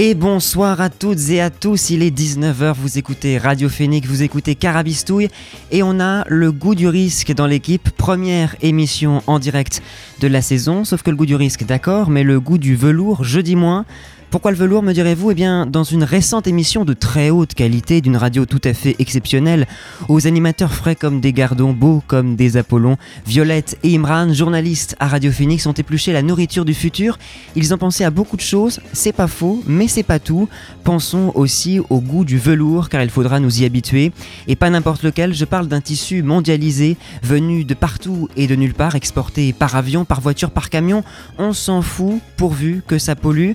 Et bonsoir à toutes et à tous, il est 19h, vous écoutez Radio Phoenix, vous écoutez Carabistouille. Et on a le goût du risque dans l'équipe, première émission en direct de la saison, sauf que le goût du risque d'accord, mais le goût du velours jeudi moins. Pourquoi le velours, me direz-vous? Eh bien, dans une récente émission de très haute qualité, d'une radio tout à fait exceptionnelle, aux animateurs frais comme des gardons, beaux comme des Apollons, Violette et Imran, journalistes à Radio Phoenix, ont épluché la nourriture du futur. Ils ont pensé à beaucoup de choses, c'est pas faux, mais c'est pas tout. Pensons aussi au goût du velours, car il faudra nous y habituer. Et pas n'importe lequel, je parle d'un tissu mondialisé, venu de partout et de nulle part, exporté par avion, par voiture, par camion. On s'en fout, pourvu que ça pollue.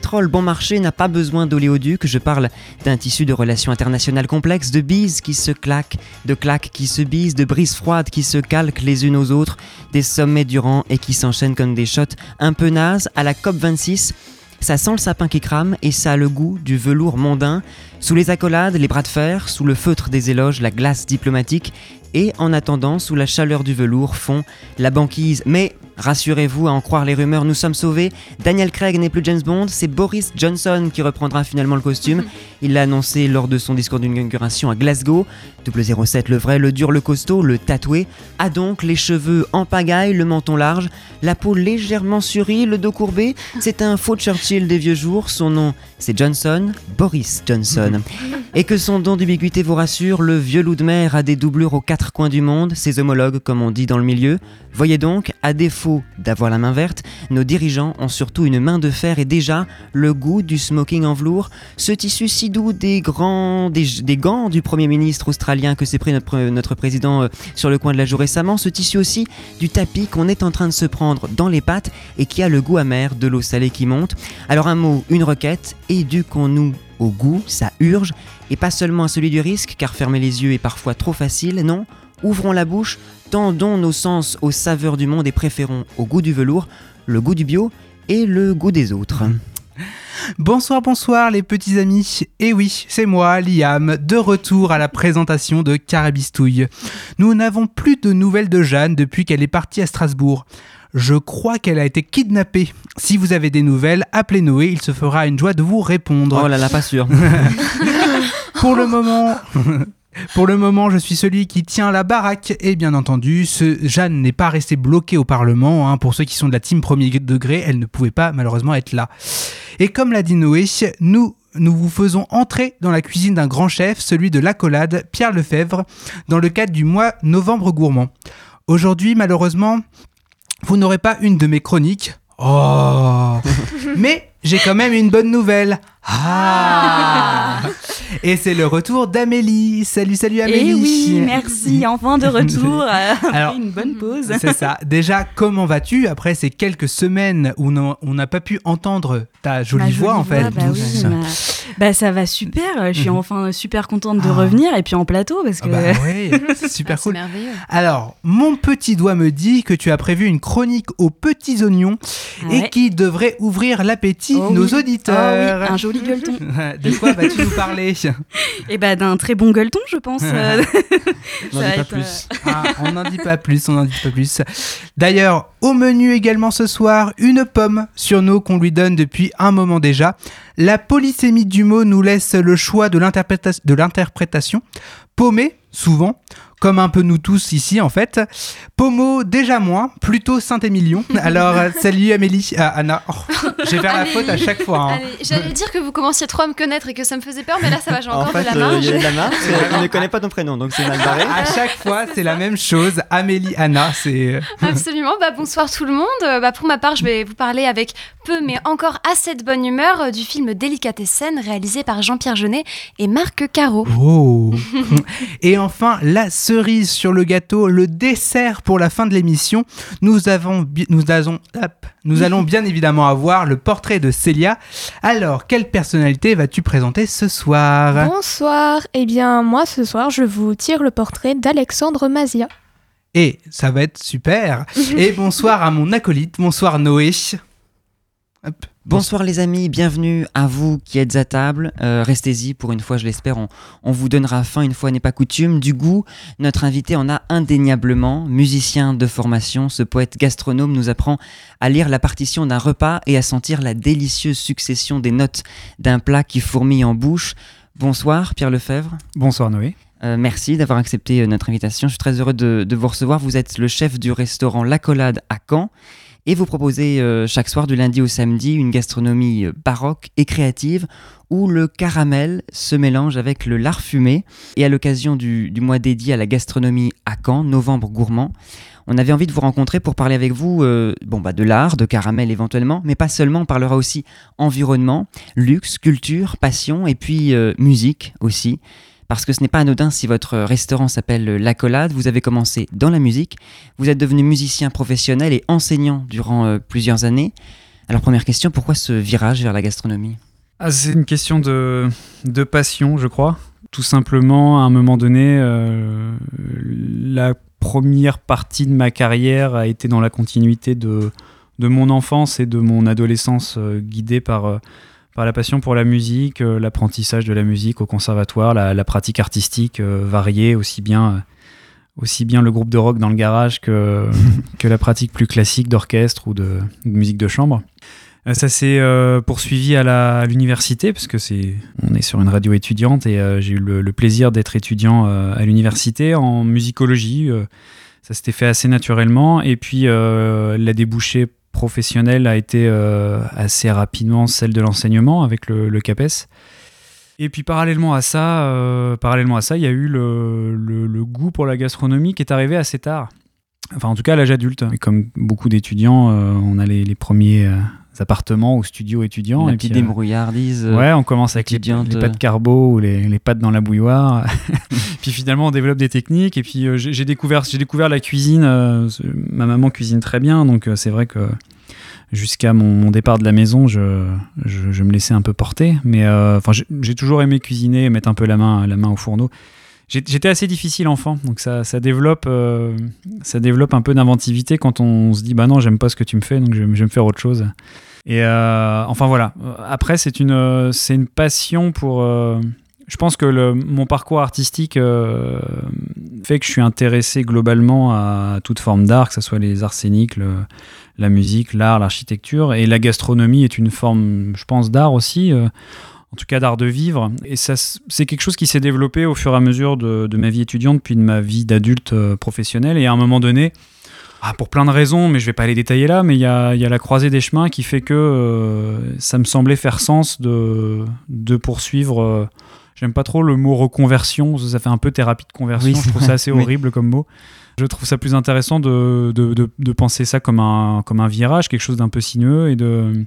Pétrole bon marché n'a pas besoin d'oléoduc. Je parle d'un tissu de relations internationales complexes, de bises qui se claquent, de claques qui se bisent, de brises froides qui se calquent les unes aux autres, des sommets durant et qui s'enchaînent comme des shots un peu nazes à la COP26. Ça sent le sapin qui crame et ça a le goût du velours mondain. Sous les accolades, les bras de fer, sous le feutre des éloges, la glace diplomatique et en attendant, sous la chaleur du velours, fond la banquise. Mais rassurez-vous, à en croire les rumeurs, nous sommes sauvés. Daniel Craig n'est plus James Bond, c'est Boris Johnson qui reprendra finalement le costume. Il l'a annoncé lors de son discours d'inauguration à Glasgow. 007, le vrai, le dur, le costaud, le tatoué, a donc les cheveux en pagaille, le menton large, la peau légèrement surie, le dos courbé. C'est un faux Churchill des vieux jours. Son nom, c'est Johnson, Boris Johnson. Et que son don d'ubiquité vous rassure, le vieux loup de mer a des doublures aux quatre coins du monde, ses homologues, comme on dit dans le milieu. Voyez donc, à défaut d'avoir la main verte, nos dirigeants ont surtout une main de fer et déjà le goût du smoking en velours, ce tissu si doux des grands, des, gants du Premier ministre australien que s'est pris notre, président euh, sur le coin de la joue récemment, ce tissu aussi du tapis qu'on est en train de se prendre dans les pattes et qui a le goût amer de l'eau salée qui monte. Alors un mot, une requête, éduquons-nous au goût, ça urge, et pas seulement à celui du risque, car fermer les yeux est parfois trop facile, non, ouvrons la bouche, tendons nos sens aux saveurs du monde et préférons au goût du velours, le goût du bio et le goût des autres. Bonsoir, bonsoir les petits amis. Et oui, c'est moi, Liam, de retour à la présentation de Carabistouille. Nous n'avons plus de nouvelles de Jeanne depuis qu'elle est partie à Strasbourg. Je crois qu'elle a été kidnappée. Si vous avez des nouvelles, appelez Noé, il se fera une joie de vous répondre. Oh là là, pas sûr. Pour le moment, pour le moment, je suis celui qui tient la baraque et bien entendu, ce Jeanne n'est pas restée bloquée au Parlement. Hein. Pour ceux qui sont de la team premier degré, elle ne pouvait pas malheureusement être là. Et comme l'a dit Noé, nous nous vous faisons entrer dans la cuisine d'un grand chef, celui de l'accolade, Pierre Lefebvre, dans le cadre du mois Novembre Gourmand. Aujourd'hui, malheureusement, vous n'aurez pas une de mes chroniques. Oh Mais j'ai quand même une bonne nouvelle. Ah Et c'est le retour d'Amélie. Salut, salut eh Amélie. Et oui, merci, enfin de retour. Alors, une bonne pause. C'est ça. Déjà, comment vas-tu après ces quelques semaines où on n'a pas pu entendre ta jolie, voix, en fait? bah, oui, bah, ça va super. Je suis mhm. enfin super contente de ah. revenir et puis en plateau parce ah que. bah, oui, c'est super ah, cool. Alors, mon petit doigt me dit que tu as prévu une chronique aux petits oignons et qui devrait ouvrir l'appétit de oh nos auditeurs. oui, un joli gueuleton. de quoi vas-tu nous parler Eh ben d'un très bon gueuleton, je pense. on n'en dit pas plus. on n'en dit pas plus, on n'en dit pas plus. D'ailleurs, au menu également ce soir, une pomme sur nous qu'on lui donne depuis un moment déjà. La polysémie du mot nous laisse le choix de l'interprétation. Paumé, souvent, comme un peu nous tous ici en fait. Pomo, déjà moins, plutôt Saint-Émilion. Alors, euh, salut Amélie, ah, Anna. Oh, j'ai fait la faute à chaque fois. Hein. J'allais dire que vous commenciez trop à me connaître et que ça me faisait peur, mais là ça va, j'ai encore en fait, de la marge. Il y a de la marge, on ne connaît pas ton prénom, donc c'est mal barré. À chaque fois, c'est la même chose. Amélie, Anna, c'est. Euh, Absolument. Bah, bonsoir tout le monde. Euh, bah, pour ma part, je vais vous parler avec peu, mais encore assez de bonne humeur du film Délicatessen réalisé par Jean-Pierre Jeunet et Marc Caro. Oh Et enfin, la cerise sur le gâteau, le dessert pour la fin de l'émission, nous, avons, nous, avons- hop, nous allons bien évidemment avoir le portrait de Célia. Alors, quelle personnalité vas-tu présenter ce soir? Bonsoir. Eh bien, moi, ce soir, je vous tire le portrait d'Alexandre Mazia. Et ça va être super. Et bonsoir à mon acolyte, bonsoir Noé. Hop. Bonsoir les amis, bienvenue à vous qui êtes à table. Euh, Restez-y pour une fois, je l'espère, on, on vous donnera faim une fois n'est pas coutume. Du goût, notre invité en a indéniablement. Musicien de formation, ce poète gastronome nous apprend à lire la partition d'un repas et à sentir la délicieuse succession des notes d'un plat qui fourmille en bouche. Bonsoir Pierre Lefebvre. Bonsoir Noé. Euh, merci d'avoir accepté euh, notre invitation. Je suis très heureux de, de vous recevoir. Vous êtes le chef du restaurant La Collade à Caen et vous proposez euh, chaque soir du lundi au samedi une gastronomie euh, baroque et créative où le caramel se mélange avec le lard fumé. Et à l'occasion du, mois dédié à la gastronomie à Caen, novembre gourmand, on avait envie de vous rencontrer pour parler avec vous euh, bon, bah, de l'art, de caramel éventuellement, mais pas seulement, on parlera aussi environnement, luxe, culture, passion et puis musique aussi. Parce que ce n'est pas anodin si votre restaurant s'appelle La Collade, vous avez commencé dans la musique, vous êtes devenu musicien professionnel et enseignant durant euh, plusieurs années. Alors première question, pourquoi ce virage vers la gastronomie? Ah, c'est une question de, passion, je crois. Tout simplement, à un moment donné, euh, la première partie de ma carrière a été dans la continuité de, mon enfance et de mon adolescence, euh, guidée par, par la passion pour la musique, euh, l'apprentissage de la musique au conservatoire, la, la pratique artistique euh, variée, aussi bien, euh, aussi bien le groupe de rock dans le garage que, que la pratique plus classique d'orchestre ou de, de musique de chambre. Ça s'est poursuivi à l'université, parce que c'est, on est sur une radio étudiante et j'ai eu le, le plaisir d'être étudiant à l'université en musicologie. ça s'était fait assez naturellement. Et puis la débouchée professionnelle a été euh, assez rapidement celle de l'enseignement avec le, CAPES. Et puis parallèlement à ça, euh, parallèlement à ça, il y a eu le- le goût pour la gastronomie qui est arrivé assez tard. Enfin, en tout cas, à l'âge adulte. Et comme beaucoup d'étudiants, euh, on a les, les premiers euh, appartements ou studios étudiants. La et petite puis, euh, débrouillarde euh, Ouais, on commence avec les, les pâtes carbo ou les, les pâtes dans la bouilloire. puis finalement, on développe des techniques. Et puis, j'ai découvert, découvert la cuisine. ma maman cuisine très bien. Donc, c'est vrai que jusqu'à mon, mon départ de la maison, je, je, je me laissais un peu porter. Mais enfin, j'ai- j'ai toujours aimé cuisiner, mettre un peu la main, la main au fourneau. J'étais assez difficile enfant, donc ça, développe, euh, ça développe un peu d'inventivité quand on se dit bah non, j'aime pas ce que tu me fais, donc je, vais- me faire autre chose. Et euh, enfin voilà. Euh, Après, c'est une, c'est une passion pour. je pense que mon parcours artistique fait que je suis intéressé globalement à toute forme d'art, que ce soit les arts scéniques, le- la musique, l'art, l'architecture. Et la gastronomie est une forme, je pense, d'art aussi. En tout cas d'art de vivre. Et ça, c'est quelque chose qui s'est développé au fur et à mesure de, de ma vie étudiante, puis de ma vie d'adulte euh, professionnel. Et à un moment donné, ah, pour plein de raisons, mais je vais pas les détailler là, mais il y a, il y a la croisée des chemins qui fait que euh, ça me semblait faire sens de, de poursuivre. euh, J'aime pas trop le mot reconversion, ça fait un peu thérapie de conversion, Oui, je trouve ça assez oui. horrible comme mot. Je trouve ça plus intéressant de, de, de- de penser ça comme un, comme un virage, quelque chose d'un peu sinueux et de.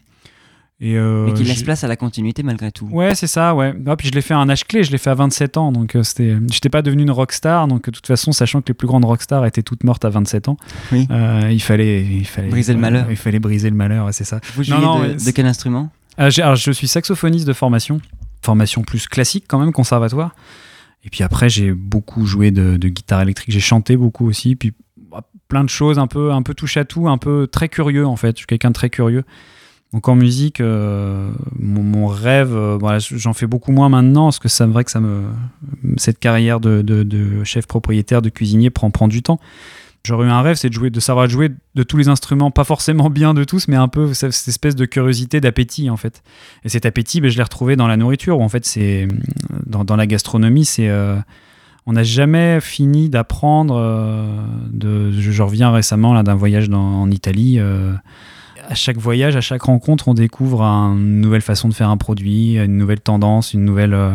Et euh, mais qui laisse place à la continuité malgré tout. Ouais, c'est ça, ouais. Ah, puis je l'ai fait à un âge clé, je l'ai fait à 27 ans, donc euh, c'était. J'étais pas devenu une rockstar, donc de toute façon, sachant que les plus grandes rockstars étaient toutes mortes à 27 ans, Oui. euh, il fallait, il fallait Briser le malheur. Il fallait briser le malheur, ouais, c'est ça. Vous Non, de, ouais, de c'est- quel instrument? Euh, j'ai- alors, je suis saxophoniste de formation, formation plus classique quand même, conservatoire. Et puis après, j'ai beaucoup joué de, de guitare électrique, j'ai chanté beaucoup aussi, puis bah, plein de choses, un peu, un peu touche à tout, un peu très curieux en fait. Je suis quelqu'un de très curieux. Donc en musique, euh, mon, rêve, euh, voilà, j'en fais beaucoup moins maintenant parce que me vrai que ça me cette carrière de, chef propriétaire de cuisinier prend du temps. J'aurais eu un rêve, c'est de jouer, de savoir jouer de tous les instruments, pas forcément bien de tous, mais un peu cette espèce de curiosité, d'appétit en fait. Et cet appétit, ben, je l'ai retrouvé dans la nourriture, où en fait c'est dans, la gastronomie, c'est euh, on n'a jamais fini d'apprendre. je, reviens récemment là d'un voyage en Italie. À chaque voyage, à chaque rencontre, on découvre un- une nouvelle façon de faire un produit, une nouvelle tendance, une nouvelle, euh,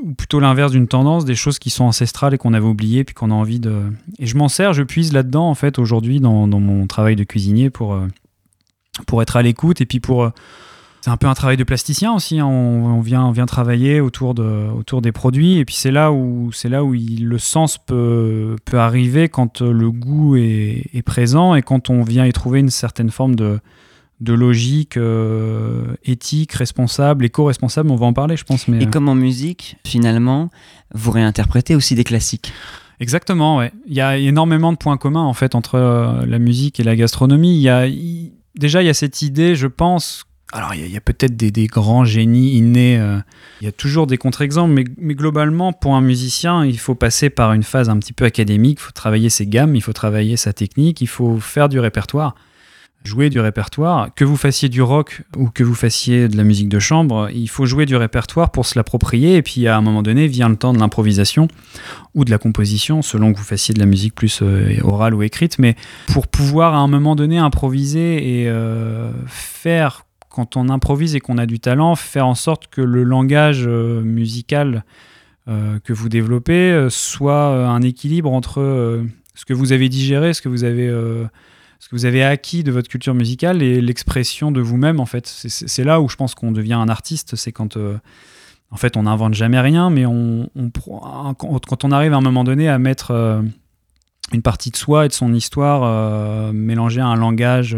ou plutôt l'inverse d'une tendance, des choses qui sont ancestrales et qu'on avait oubliées, puis qu'on a envie de. Et je m'en sers, je puise là-dedans en fait aujourd'hui dans, mon travail de cuisinier pour euh, pour être à l'écoute et puis pour euh, c'est un peu un travail de plasticien aussi. hein. On, on vient, on vient travailler autour, de, autour des produits. Et puis c'est là où, c'est là où il- le sens peut, peut arriver quand euh, le goût est, est présent et quand on vient y trouver une certaine forme de, de logique euh, éthique, responsable, éco-responsable. On va en parler, je pense. Mais, Et euh, comme en musique, finalement, vous réinterprétez aussi des classiques. Exactement, ouais. Il y a énormément de points communs en fait entre euh, la musique et la gastronomie. Il y a, déjà, il y a cette idée, je pense. Alors, il y a, peut-être des, grands génies innés. euh, il y a toujours des contre-exemples, mais, mais globalement, pour un musicien, il faut passer par une phase un petit peu académique. Il faut travailler ses gammes, il faut travailler sa technique, il faut faire du répertoire jouer du répertoire, que vous fassiez du rock ou que vous fassiez de la musique de chambre, il faut jouer du répertoire pour se l'approprier et puis à un moment donné vient le temps de l'improvisation ou de la composition selon que vous fassiez de la musique plus euh, orale ou écrite, mais pour pouvoir à un moment donné improviser et euh, faire quand on improvise et qu'on a du talent, faire en sorte que le langage euh, musical euh, que vous développez euh, soit un équilibre entre ce que vous avez digéré, ce que vous avez ce que vous avez acquis de votre culture musicale et l'expression de vous-même en fait. C'est- là où je pense qu'on devient un artiste, c'est quand en fait on n'invente jamais rien, mais on, quand on arrive à un moment donné à mettre une partie de soi et de son histoire mélangée à un langage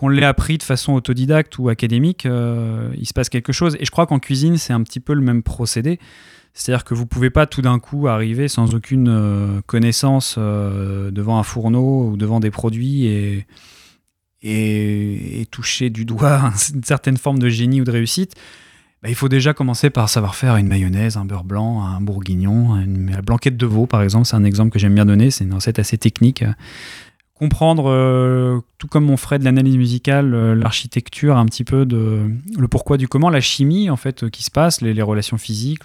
qu'on l'ait appris de façon autodidacte ou académique, euh, il se passe quelque chose. Et je crois qu'en cuisine, c'est un petit peu le même procédé. C'est-à-dire que vous pouvez pas tout d'un coup arriver sans aucune euh, connaissance euh, devant un fourneau ou devant des produits et, et, toucher du doigt une certaine forme de génie ou de réussite. Bah, il faut déjà commencer par savoir faire une mayonnaise, un beurre blanc, un bourguignon, une, la blanquette de veau par exemple, c'est un exemple que j'aime bien donner, c'est une recette assez technique. Comprendre, euh, tout comme on ferait de l'analyse musicale, euh, l'architecture, un petit peu de le pourquoi du comment, la chimie en fait euh, qui se passe, les, relations physiques.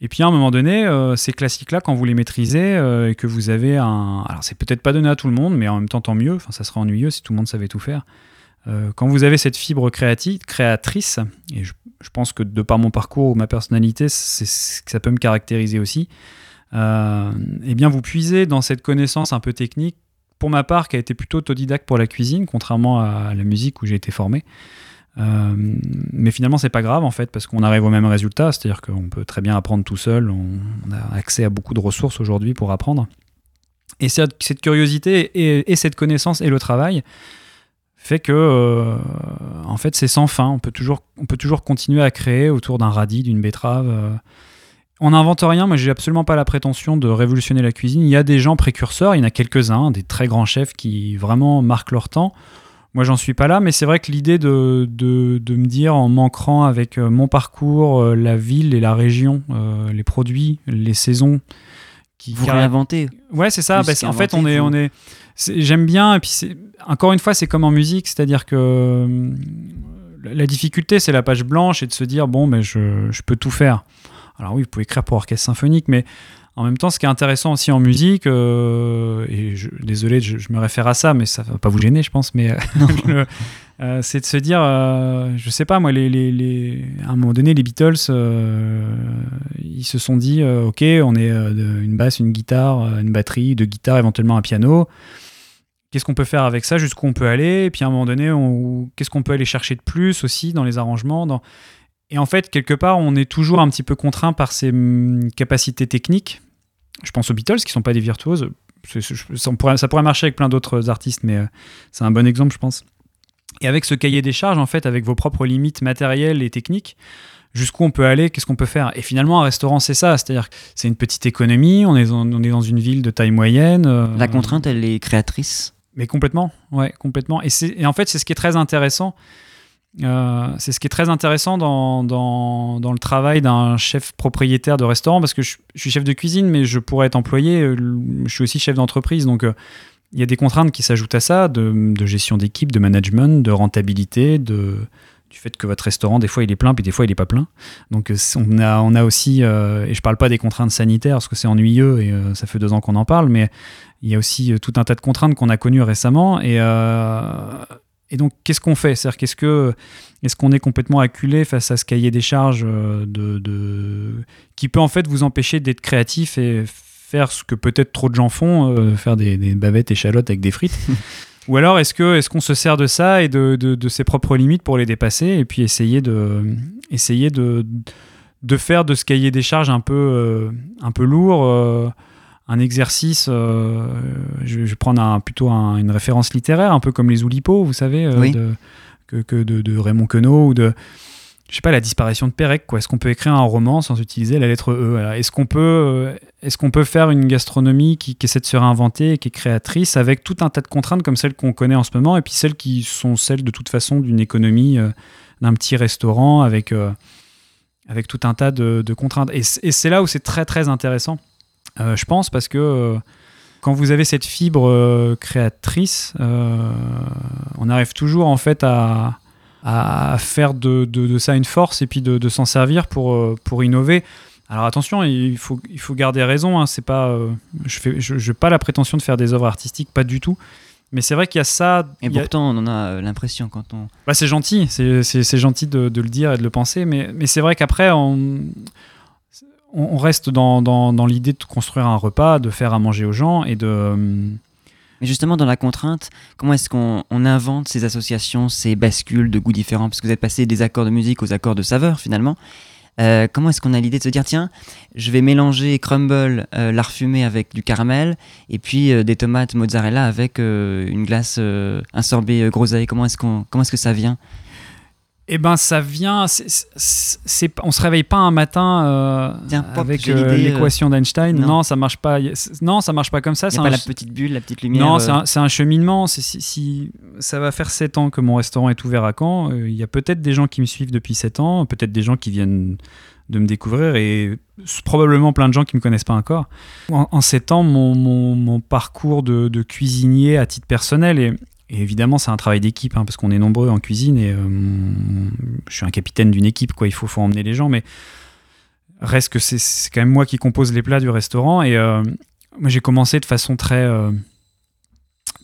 Et puis à un moment donné, ces classiques-là, quand vous les maîtrisez et que vous avez un, alors c'est peut-être pas donné à tout le monde, mais en même temps tant mieux. Ça serait ennuyeux si tout le monde savait tout faire. Quand vous avez cette fibre créatrice, et je, pense que de par mon parcours ou ma personnalité, ça peut me caractériser aussi. Eh bien, vous puisez dans cette connaissance un peu technique, pour ma part, qui a été plutôt autodidacte pour la cuisine, contrairement à la musique où j'ai été formé. Euh, mais finalement, c'est pas grave en fait, parce qu'on arrive au même résultat, c'est-à-dire qu'on peut très bien apprendre tout seul, on, a accès à beaucoup de ressources aujourd'hui pour apprendre. Et cette, curiosité et, et cette connaissance et le travail fait que euh, en fait c'est sans fin. On peut toujours, on peut toujours continuer à créer autour d'un radis, d'une betterave. euh. On n'invente rien, mais j'ai absolument pas la prétention de révolutionner la cuisine. Il y a des gens précurseurs, il y en a quelques-uns, des très grands chefs qui vraiment marquent leur temps. Moi, j'en suis pas là, mais c'est vrai que l'idée de, de, de me dire en m'ancrant avec euh, mon parcours, euh, la ville et la région, euh, les produits, les saisons, qui Vous réinventez. Ouais, c'est ça. Bah, en fait, on est, on est. c'est- J'aime bien. Et puis, encore une fois, c'est comme en musique, c'est-à-dire que la difficulté, c'est la page blanche et de se dire bon, mais je, je peux tout faire. Alors oui, vous pouvez écrire pour orchestre symphonique, mais en même temps, ce qui est intéressant aussi en musique, euh, et je, désolé, je, je me réfère à ça, mais ça va pas vous gêner, je pense, mais euh, euh, c'est de se dire, je sais pas, moi, les, les, les- à un moment donné, les Beatles, ils se sont dit, ok, on est une basse, une guitare, une batterie, deux guitares, éventuellement un piano. Qu'est-ce qu'on peut faire avec ça? Jusqu'où on peut aller? Et puis à un moment donné, on- qu'est-ce qu'on peut aller chercher de plus aussi dans les arrangements dans... Et en fait, quelque part, on est toujours un petit peu contraint par ses hum, capacités techniques. Je pense aux Beatles, qui sont pas des virtuoses. Ça pourrait, ça pourrait marcher avec plein d'autres artistes, mais euh, c'est un bon exemple, je pense. Et avec ce cahier des charges, en fait, avec vos propres limites matérielles et techniques, jusqu'où on peut aller, qu'est-ce qu'on peut faire? Et finalement, un restaurant, c'est ça, c'est-à-dire que c'est une petite économie, on est, dans, on est dans une ville de taille moyenne. euh, La contrainte, elle est créatrice? mais complètement, ouais, complètement. Et en fait, c'est ce qui est très intéressant. Euh, c'est ce qui est très intéressant dans, dans, le travail d'un chef propriétaire de restaurant, parce que je, suis chef de cuisine, mais je pourrais être employé, euh, je suis aussi chef d'entreprise, donc euh, il y a des contraintes qui s'ajoutent à ça, de, gestion d'équipe, de management, de rentabilité, de, du fait que votre restaurant, des fois, il est plein, puis des fois, il n'est pas plein. Donc, on a, on a aussi, et je parle pas des contraintes sanitaires, parce que c'est ennuyeux, et ça fait deux ans qu'on en parle, mais il y a aussi tout un tas de contraintes qu'on a connues récemment. Et, et donc, qu'est-ce qu'on fait? C'est-à-dire, qu'est-ce que, est-ce qu'on est complètement acculé face à ce cahier des charges euh, de, de- qui peut en fait vous empêcher d'être créatif et faire ce que peut-être trop de gens font, euh, faire des, des bavettes échalotes avec des frites? Ou alors est-ce que est-ce qu'on se sert de ça et de, de, de, ses propres limites pour les dépasser et puis essayer de essayer de, de faire de ce cahier des charges un peu euh, un peu lourd euh, un exercice euh, je, vais prendre un, plutôt un- une référence littéraire un peu comme les Oulipo vous savez euh, Oui. de, que, que de, de Raymond Queneau ou de je sais pas la disparition de Pérec est-ce qu'on peut écrire un roman sans utiliser la lettre E? Est-ce qu'on peut euh, est-ce qu'on peut faire une gastronomie qui, qui essaie de se réinventer et qui est créatrice avec tout un tas de contraintes comme celles qu'on connaît en ce moment et puis celles qui sont celles de toute façon d'une économie euh, d'un petit restaurant avec avec tout un tas de, de contraintes? Et c'est là où c'est très très intéressant euh, je pense parce que euh, quand vous avez cette fibre euh, créatrice on arrive toujours en fait à à faire de, de- de ça une force et puis de, de s'en servir pour, pour innover. Alors attention, il faut, il faut garder raison. Hein, c'est pas, je n'ai je, je pas la prétention de faire des œuvres artistiques, pas du tout. Mais c'est vrai qu'il y a ça. Et a- pourtant, on en a l'impression quand on. bah, c'est gentil, c'est c'est- c'est gentil de, de le dire et de le penser, mais, mais c'est vrai qu'après, on, on reste dans, dans, dans l'idée de construire un repas, de faire à manger aux gens et de. euh, Mais justement, dans la contrainte, comment est-ce qu'on on invente ces associations, ces bascules de goûts différents? Parce que vous êtes passé des accords de musique aux accords de saveur finalement. Euh, comment est-ce qu'on a l'idée de se dire tiens, je vais mélanger crumble, euh, lard fumé avec du caramel, et puis euh, des tomates mozzarella avec une glace, un sorbet groseille? Comment est-ce comment est-ce que ça vient? Eh ben, ça vient. c'est- c'est- c'est- on se réveille pas un matin euh, Tiens, pop, avec euh, euh, l'équation d'Einstein. non. Non. ça marche pas. Non, ça marche pas comme ça. C'est pas la petite bulle, la petite lumière Non, euh, c'est un, cheminement. C'est- Si, si- ça va faire 7 ans que mon restaurant est ouvert à Caen, il y a peut-être des gens qui me suivent depuis 7 ans, peut-être des gens qui viennent de me découvrir et probablement plein de gens qui me connaissent pas encore. En, en 7 ans, mon, mon- mon parcours de, de cuisinier à titre personnel et, et évidemment, c'est un travail d'équipe hein, parce qu'on est nombreux en cuisine et euh, je suis un capitaine d'une équipe. Quoi, il faut, emmener les gens, mais reste que c'est quand même moi qui compose les plats du restaurant et euh, j'ai commencé de façon très euh,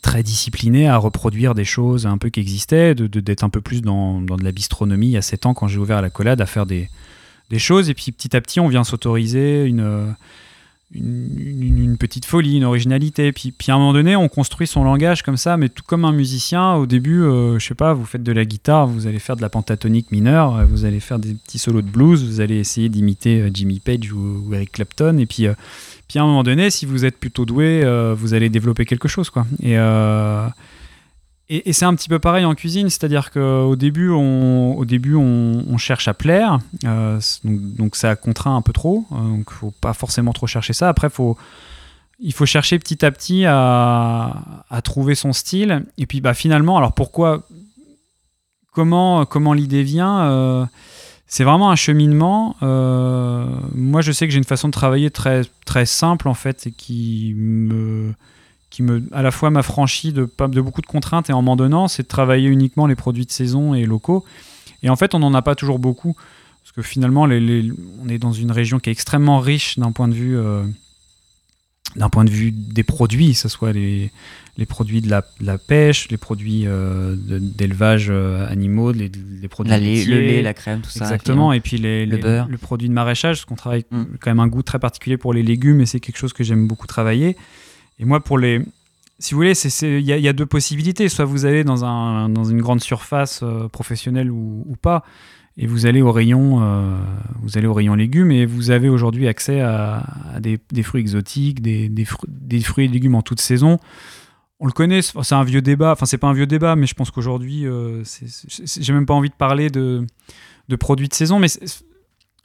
très discipliné à reproduire des choses un peu qui existaient, de- de- d'être un peu plus dans, dans de la bistronomie il y a 7 ans quand j'ai ouvert la collade, à faire des, des choses. Et puis petit à petit, on vient s'autoriser une, une, petite folie, une originalité. Puis, puis à un moment donné, on construit son langage comme ça, mais tout comme un musicien. Au début, euh, je sais pas, vous faites de la guitare, vous allez faire de la pentatonique mineure, euh, vous allez faire des petits solos de blues, vous allez essayer d'imiter euh, Jimmy Page ou, Eric Clapton. Et puis, euh, puis à un moment donné, si vous êtes plutôt doué, vous allez développer quelque chose. Quoi. Et, et, c'est un petit peu pareil en cuisine, c'est-à-dire qu'au début, on, au début on, cherche à plaire, euh, donc, ça contraint un peu trop, euh, donc faut pas forcément trop chercher ça. Après, il faut chercher petit à petit à, à trouver son style. Et puis bah, finalement, alors pourquoi, comment, comment l'idée vient euh, c'est vraiment un cheminement. Euh, moi, je sais que j'ai une façon de travailler très, très simple, en fait, et qui me, qui me, à la fois m'affranchit de, de beaucoup de contraintes et en m'en donnant, c'est de travailler uniquement les produits de saison et locaux. Et en fait, on n'en a pas toujours beaucoup, parce que finalement, les- les- on est dans une région qui est extrêmement riche d'un point de vue, euh, d'un point de vue des produits, que ce soit les, les produits de la, de la pêche, les produits euh, d'élevage euh, animaux, les, les produits La lait- laitiers. le lait, la crème, tout ça, Exactement. Et puis les, Le beurre. le produit de maraîchage, parce qu'on travaille quand même un goût très particulier pour les légumes et c'est quelque chose que j'aime beaucoup travailler. Et moi, pour les. Si vous voulez, il y, a- deux possibilités. Soit vous allez dans, un, dans une grande surface euh, professionnelle ou, pas, et vous allez au rayon, euh, vous allez au rayon légumes, et vous avez aujourd'hui accès à, des, fruits exotiques, des, des des fruits et légumes en toute saison. On le connaît, c'est un vieux débat. Enfin, c'est pas un vieux débat, mais je pense qu'aujourd'hui, euh, j'ai même pas envie de parler de, de produits de saison, mais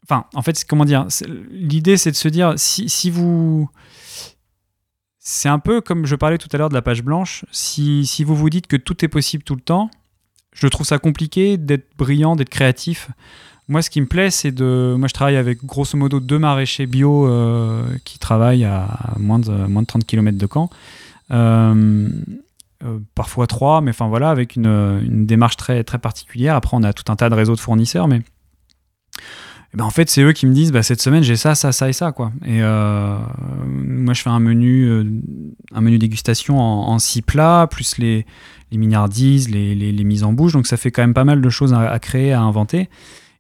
enfin, en fait, comment dire L'idée, c'est de se dire si, si vous c'est un peu comme je parlais tout à l'heure de la page blanche. Si, vous vous dites que tout est possible tout le temps, je trouve ça compliqué d'être brillant, d'être créatif. Moi, ce qui me plaît, c'est de. Moi, je travaille avec grosso modo deux maraîchers bio euh, qui travaillent à moins de, moins de 30 km de Caen. Euh, euh, parfois trois, mais enfin voilà, avec une, une démarche très, très particulière. Après, on a tout un tas de réseaux de fournisseurs, mais ben, en fait, c'est eux qui me disent bah, cette semaine j'ai ça, ça, ça et ça quoi. Et euh, moi, je fais un menu, euh, un menu dégustation en, six plats, plus les, les mignardises, les, les, mises en bouche. Donc ça fait quand même pas mal de choses à, créer, à inventer.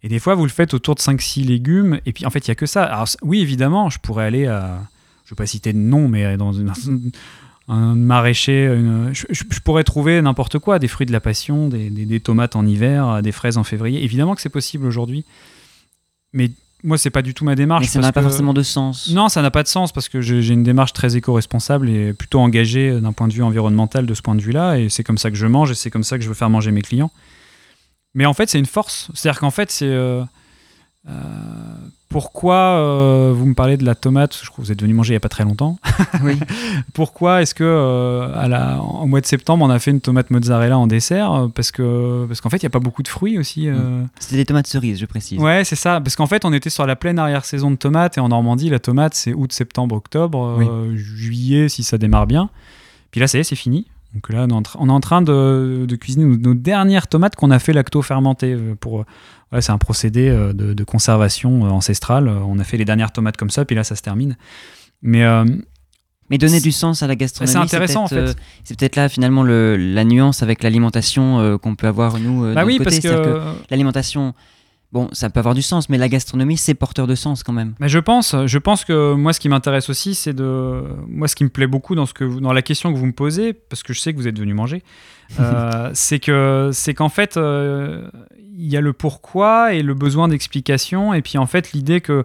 Et des fois, vous le faites autour de 5-6 légumes. Et puis en fait, il n'y a que ça. Alors oui, évidemment, je pourrais aller à. Je ne vais pas citer de nom, mais dans une- un maraîcher. je, pourrais trouver n'importe quoi, des fruits de la passion, des- des tomates en hiver, des fraises en février. Évidemment que c'est possible aujourd'hui, mais moi c'est pas du tout ma démarche. Mais ça n'a pas que- forcément de sens. Non, ça n'a pas de sens parce que j'ai j'ai une démarche très éco-responsable et plutôt engagée euh, d'un point de vue environnemental de ce point de vue-là. Et c'est comme ça que je mange et c'est comme ça que je veux faire manger mes clients. Mais en fait, c'est une force. C'est-à-dire qu'en fait, c'est. euh, euh, pourquoi euh, vous me parlez de la tomate Je crois que vous êtes venu manger il n'y a pas très longtemps. Oui. pourquoi est-ce que euh, à la, au mois de septembre, on a fait une tomate mozzarella en dessert? Parce que parce qu'en fait, il n'y a pas beaucoup de fruits aussi. euh, C'était des tomates cerises, je précise. Ouais, c'est ça. Parce qu'en fait, on était sur la pleine arrière-saison de tomates et en Normandie, la tomate, c'est août, septembre, octobre, euh, juillet, si ça démarre bien. Puis là, ça y est, c'est fini. Donc là, on est en, train de, de cuisiner nos, nos dernières tomates qu'on a fait lacto-fermenter. euh, Pour, euh, ouais, c'est un procédé euh, de, de conservation ancestrale. On a fait les dernières tomates comme ça, puis là, ça se termine. Mais, euh, Mais donner du sens à la gastronomie, C'est intéressant, peut-être, en fait. euh, c'est peut-être là finalement le- la nuance avec l'alimentation euh, qu'on peut avoir nous Bah oui, parce que- C'est-à-dire l'alimentation, bon, ça peut avoir du sens, mais la gastronomie, c'est porteur de sens quand même. Mais je pense, je pense que moi, ce qui m'intéresse aussi, c'est de, moi, ce qui me plaît beaucoup dans ce que, vous- dans la question que vous me posez, parce que je sais que vous êtes venu manger, euh, c'est que, c'est qu'en fait, euh, il y a le pourquoi et le besoin d'explication, et puis en fait, l'idée que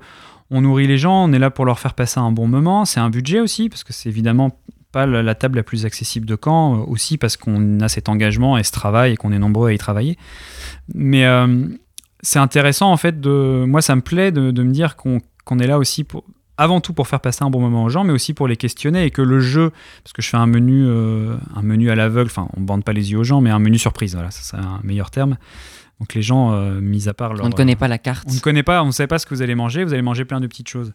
on nourrit les gens, on est là pour leur faire passer un bon moment. C'est un budget aussi, parce que c'est évidemment pas la, table la plus accessible de Caen, euh, aussi parce qu'on a cet engagement et ce travail et qu'on est nombreux à y travailler. Mais euh, c'est intéressant en fait de moi ça me plaît de, de me dire qu'on qu'on est là aussi pour avant tout pour faire passer un bon moment aux gens mais aussi pour les questionner et que le jeu parce que je fais un menu euh, un menu à l'aveugle enfin on bande pas les yeux aux gens mais un menu surprise voilà ça c'est un meilleur terme. Donc les gens euh, mis à part leur, On ne connaît pas la carte. on ne connaît pas on ne sait pas ce que vous allez manger vous allez manger plein de petites choses.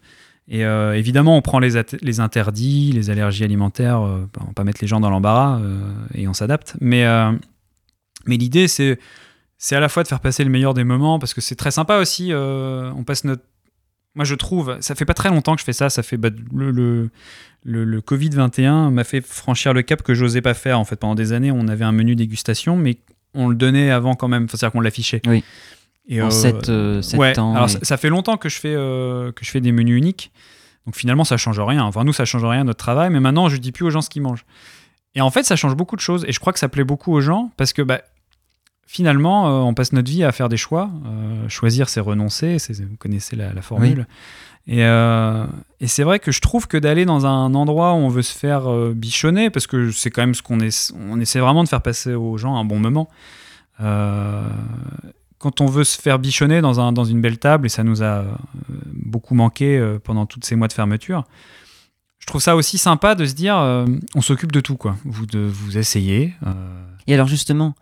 Et euh, évidemment on prend les, les interdits les allergies alimentaires on va pas mettre les gens dans l'embarras et on s'adapte. Mais mais l'idée, c'est c'est à la fois de faire passer le meilleur des moments parce que c'est très sympa aussi. euh, on passe notre. Moi, je trouve, ça fait pas très longtemps que je fais ça. Ça fait bah, le, le, le, le Covid 21 m'a fait franchir le cap que j'osais pas faire. En fait, pendant des années, on avait un menu dégustation, mais on le donnait avant quand même. Enfin, C'est-à-dire qu'on l'affichait. Oui. Et, En sept, euh, sept ouais, temps, Alors, et- ça, ça fait longtemps que je fais euh, que je fais des menus uniques. Donc finalement, ça change rien. Enfin, nous, ça change rien notre travail. Mais maintenant, je dis plus aux gens ce qu'ils mangent. Et en fait, ça change beaucoup de choses. Et je crois que ça plaît beaucoup aux gens parce que bah, finalement, euh, on passe notre vie à faire des choix. Euh, choisir, c'est renoncer. C'est- Vous connaissez la, la formule. Et, euh, et c'est vrai que je trouve que d'aller dans un endroit où on veut se faire bichonner, parce que c'est quand même ce qu'on est, on essaie vraiment de faire passer aux gens un bon moment. Quand on veut se faire bichonner dans, un, dans une belle table, et ça nous a beaucoup manqué pendant tous ces mois de fermeture, je trouve ça aussi sympa de se dire on s'occupe de tout, quoi. Vous, de, vous essayez. Et alors justement,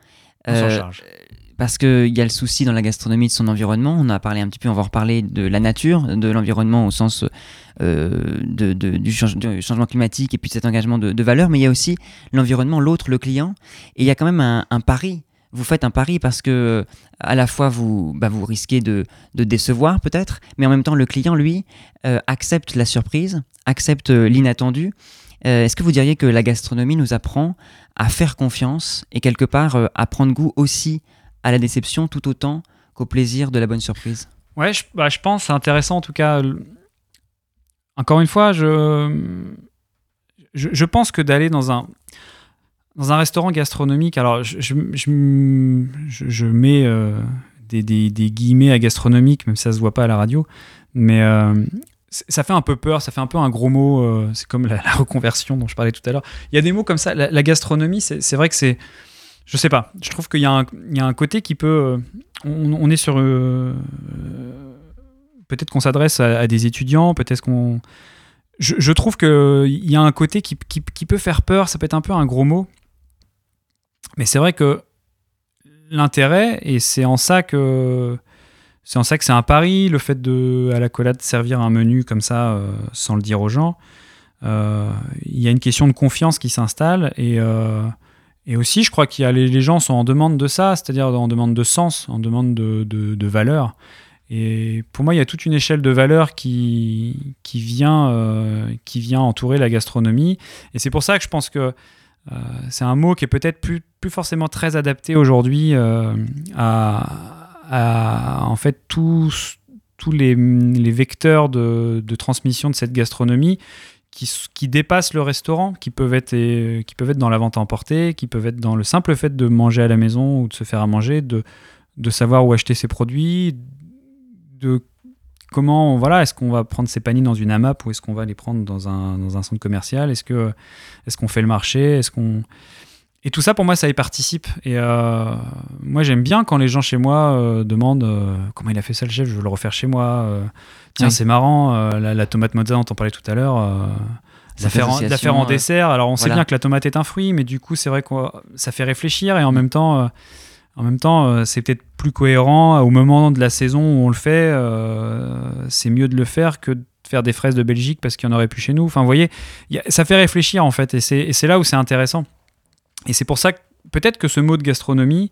On s'en euh, charge. parce qu'il y a le souci dans la gastronomie de son environnement, on a parlé un petit peu, on va reparler de la nature, de l'environnement au sens euh, de, de- du, change- du changement climatique et puis de cet engagement de, de valeur, mais il y a aussi l'environnement, l'autre, le client, et il y a quand même un, un pari. Vous faites un pari parce que à la fois vous, bah, vous risquez de, de décevoir peut-être, mais en même temps le client, lui, euh, accepte la surprise, accepte euh, l'inattendu. Euh, Est-ce que vous diriez que la gastronomie nous apprend à faire confiance et quelque part euh, à prendre goût aussi à la déception tout autant qu'au plaisir de la bonne surprise? Ouais, je, bah, je pense, c'est intéressant en tout cas. Encore une fois, je, je, pense que d'aller dans un, dans un restaurant gastronomique, alors je, je, je- mets euh, des, des- des guillemets à gastronomique, même si ça se voit pas à la radio, mais ça fait un peu peur, ça fait un peu un gros mot, euh, c'est comme la, reconversion dont je parlais tout à l'heure. Il y a des mots comme ça, la, gastronomie, c'est vrai que c'est... Je sais pas, je trouve qu'il y, a un- il y a un côté qui peut... euh, on, est sur... euh, peut-être qu'on s'adresse à, des étudiants, peut-être qu'on... Je, je trouve qu'il y a un côté qui peut faire peur, ça peut être un peu un gros mot. Mais c'est vrai que l'intérêt, et c'est en ça que c'est en ça que c'est un pari, le fait de à la collade servir un menu comme ça euh, sans le dire aux gens. euh, Il y a une question de confiance qui s'installe et euh, et aussi, je crois a les, les gens sont en demande de ça, c'est-à-dire en demande de sens, en demande de, de, de valeur. Et pour moi, il y a toute une échelle de valeurs qui, qui, vient, qui vient entourer la gastronomie. Et c'est pour ça que je pense que c'est un mot qui est peut-être plus, plus forcément très adapté aujourd'hui à, à, en fait tous, tous les, les vecteurs de, de transmission de cette gastronomie qui, qui dépassent le restaurant, qui peuvent, être, qui peuvent être dans la vente à emporter, qui peuvent être dans le simple fait de manger à la maison ou de se faire à manger, de, de savoir où acheter ses produits, de comment, voilà, est-ce qu'on va prendre ses paniers dans une AMAP ou est-ce qu'on va les prendre dans un, dans un centre commercial? Est-ce que est-ce qu'on fait le marché? Est-ce qu'on et tout ça pour moi ça y participe et euh, moi j'aime bien quand les gens chez moi euh, demandent euh, comment il a fait ça le chef, je veux le refaire chez moi. tiens Oui. c'est marrant la, la tomate mozza dont on parlait tout à l'heure. la faire, en, de la faire en dessert. Alors on sait bien que la tomate est un fruit, mais du coup c'est vrai que ça fait réfléchir et en même temps, en même temps, c'est peut-être plus cohérent au moment de la saison où on le fait. c'est mieux de le faire que de faire des fraises de Belgique parce qu'il n'y en aurait plus chez nous. Enfin, vous voyez, a- ça fait réfléchir en fait, et c'est là où c'est intéressant. Et c'est pour ça que peut-être que ce mot de gastronomie,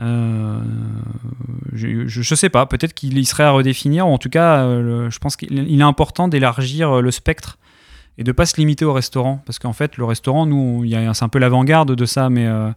euh, je, je, sais pas, peut-être qu'il serait à redéfinir, ou en tout cas, euh, le- je pense qu'il il est important d'élargir euh, le spectre et de pas se limiter au restaurant, parce qu'en fait, le restaurant, nous, a- c'est un peu l'avant-garde de ça, mais euh,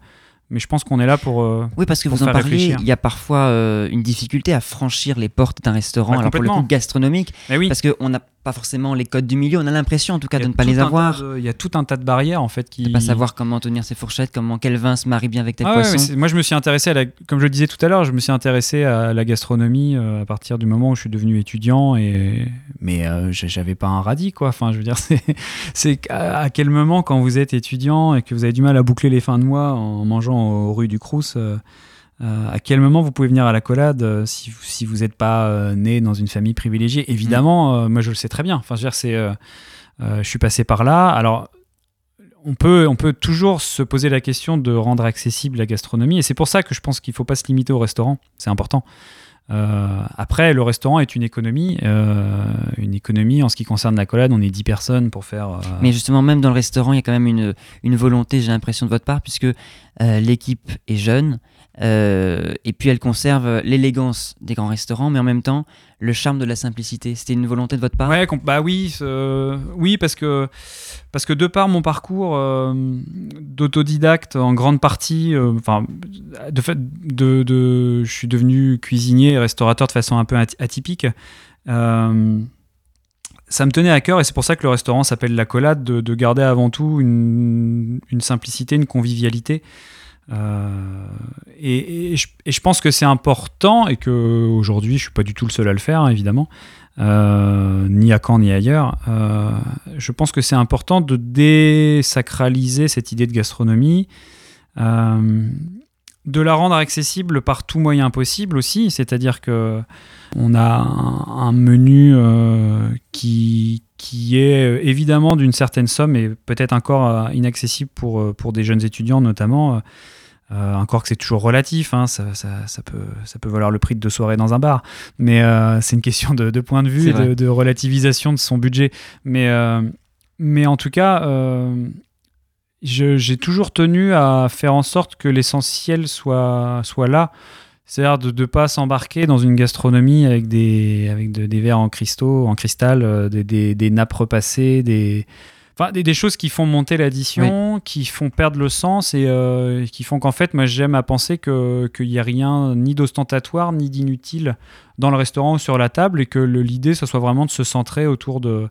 mais je pense qu'on est là pour euh, Oui, parce que vous en parliez, il y a parfois euh, une difficulté à franchir les portes d'un restaurant, Bah, alors pour le coup gastronomique, oui. parce qu'on n'a pas forcément les codes du milieu, on a l'impression en tout cas de ne pas les avoir. Il y a tout un tas de barrières en fait qui. De pas savoir comment tenir ses fourchettes, comment quel vin se marie bien avec tel Ah poisson. moi, je me suis intéressé à la, comme je le disais tout à l'heure, je me suis intéressé à la gastronomie euh, à partir du moment où je suis devenu étudiant et mais euh, j'avais pas un radis quoi. Enfin, je veux dire, c'est à quel moment quand vous êtes étudiant et que vous avez du mal à boucler les fins de mois en mangeant aux rues du Crous. euh, euh, à quel moment vous pouvez venir à la collade euh, si, vous- si vous n'êtes pas euh, né dans une famille privilégiée? Évidemment, euh, moi je le sais très bien. Enfin, je veux dire, c'est, je suis passé par là. Alors, on peut, on peut toujours se poser la question de rendre accessible la gastronomie. Et c'est pour ça que je pense qu'il ne faut pas se limiter au restaurant. C'est important. Euh, après, le restaurant est une économie. euh, une économie, en ce qui concerne la collade, on est 10 personnes pour faire. euh, Mais justement, même dans le restaurant, il y a quand même une, une volonté, j'ai l'impression de votre part, puisque l'équipe est jeune, et puis elle conserve l'élégance des grands restaurants, mais en même temps le charme de la simplicité. C'était une volonté de votre part? Ouais, bah oui, oui parce que parce que de par mon parcours d'autodidacte en grande partie, enfin de fait, de, de- je suis devenu cuisinier et restaurateur de façon un peu aty- atypique. euh, ça me tenait à cœur et c'est pour ça que le restaurant s'appelle La Collade, de, de garder avant tout une, simplicité, une convivialité. Euh, et, je, pense que c'est important et que aujourd'hui je suis pas du tout le seul à le faire évidemment, euh, ni à Caen ni ailleurs. Je pense que c'est important de désacraliser cette idée de gastronomie, de la rendre accessible par tout moyen possible aussi, c'est-à-dire que on a un, un menu euh, qui, qui est euh, évidemment d'une certaine somme et peut-être encore euh, inaccessible pour, pour des jeunes étudiants notamment. Euh, encore que c'est toujours relatif, hein, ça, ça, ça peut, ça peut valoir le prix de deux soirées dans un bar, mais c'est une question de, de point de vue et de, de relativisation de son budget. Mais, mais en tout cas, j'ai toujours tenu à faire en sorte que l'essentiel soit, soit là. C'est-à-dire de ne pas s'embarquer dans une gastronomie avec des, avec de- des verres en cristaux, en cristal, euh, des- des nappes repassées, des, enfin, des, des choses qui font monter l'addition, qui font perdre le sens et euh, qui font qu'en fait, moi j'aime à penser que- qu'il n'y a rien ni d'ostentatoire ni d'inutile dans le restaurant ou sur la table et que l'idée, ce soit vraiment de se centrer autour de,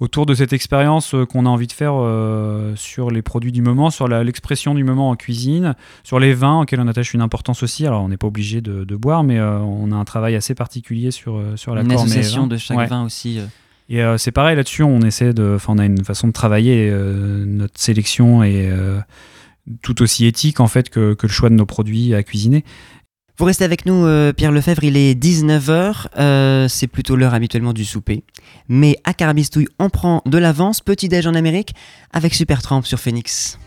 autour de cette expérience euh, qu'on a envie de faire euh, sur les produits du moment, sur l'expression du moment en cuisine, sur les vins auxquels on attache une importance aussi. Alors, on n'est pas obligé de, de boire, mais euh, on a un travail assez particulier sur, sur la Une association de chaque vin aussi. Et euh, c'est pareil là-dessus, on essaie de, on a une façon de travailler euh, notre sélection est euh, tout aussi éthique en fait que, le choix de nos produits à cuisiner. Vous restez avec nous, Pierre Lefebvre, il est 19h, euh, c'est plutôt l'heure habituellement du souper. Mais à Carabistouille, on prend de l'avance, petit-déj en Amérique, avec Supertramp sur Phoenix.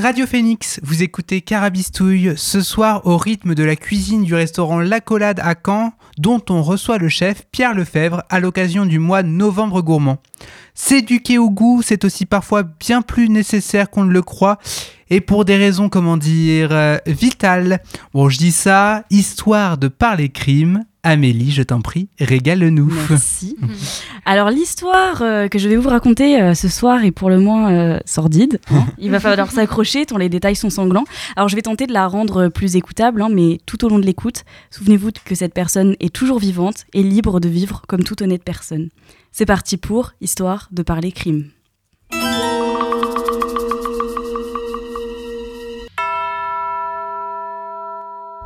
Radio Phoenix, vous écoutez Carabistouille, ce soir au rythme de la cuisine du restaurant L'Accolade à Caen, dont on reçoit le chef Pierre Lefebvre à l'occasion du mois Novembre Gourmand. S'éduquer au goût, c'est aussi parfois bien plus nécessaire qu'on ne le croit, et pour des raisons, comment dire, euh, vitales. Bon, je dis ça, histoire de parler crime. Amélie, je t'en prie, régale-nous. Merci. Alors l'histoire euh, que je vais vous raconter euh, ce soir est pour le moins euh, sordide. hein. Il va falloir s'accrocher tant les détails sont sanglants. Alors je vais tenter de la rendre plus écoutable, hein, mais tout au long de l'écoute, souvenez-vous que cette personne est toujours vivante et libre de vivre comme toute honnête personne. C'est parti pour Histoire de parler crime.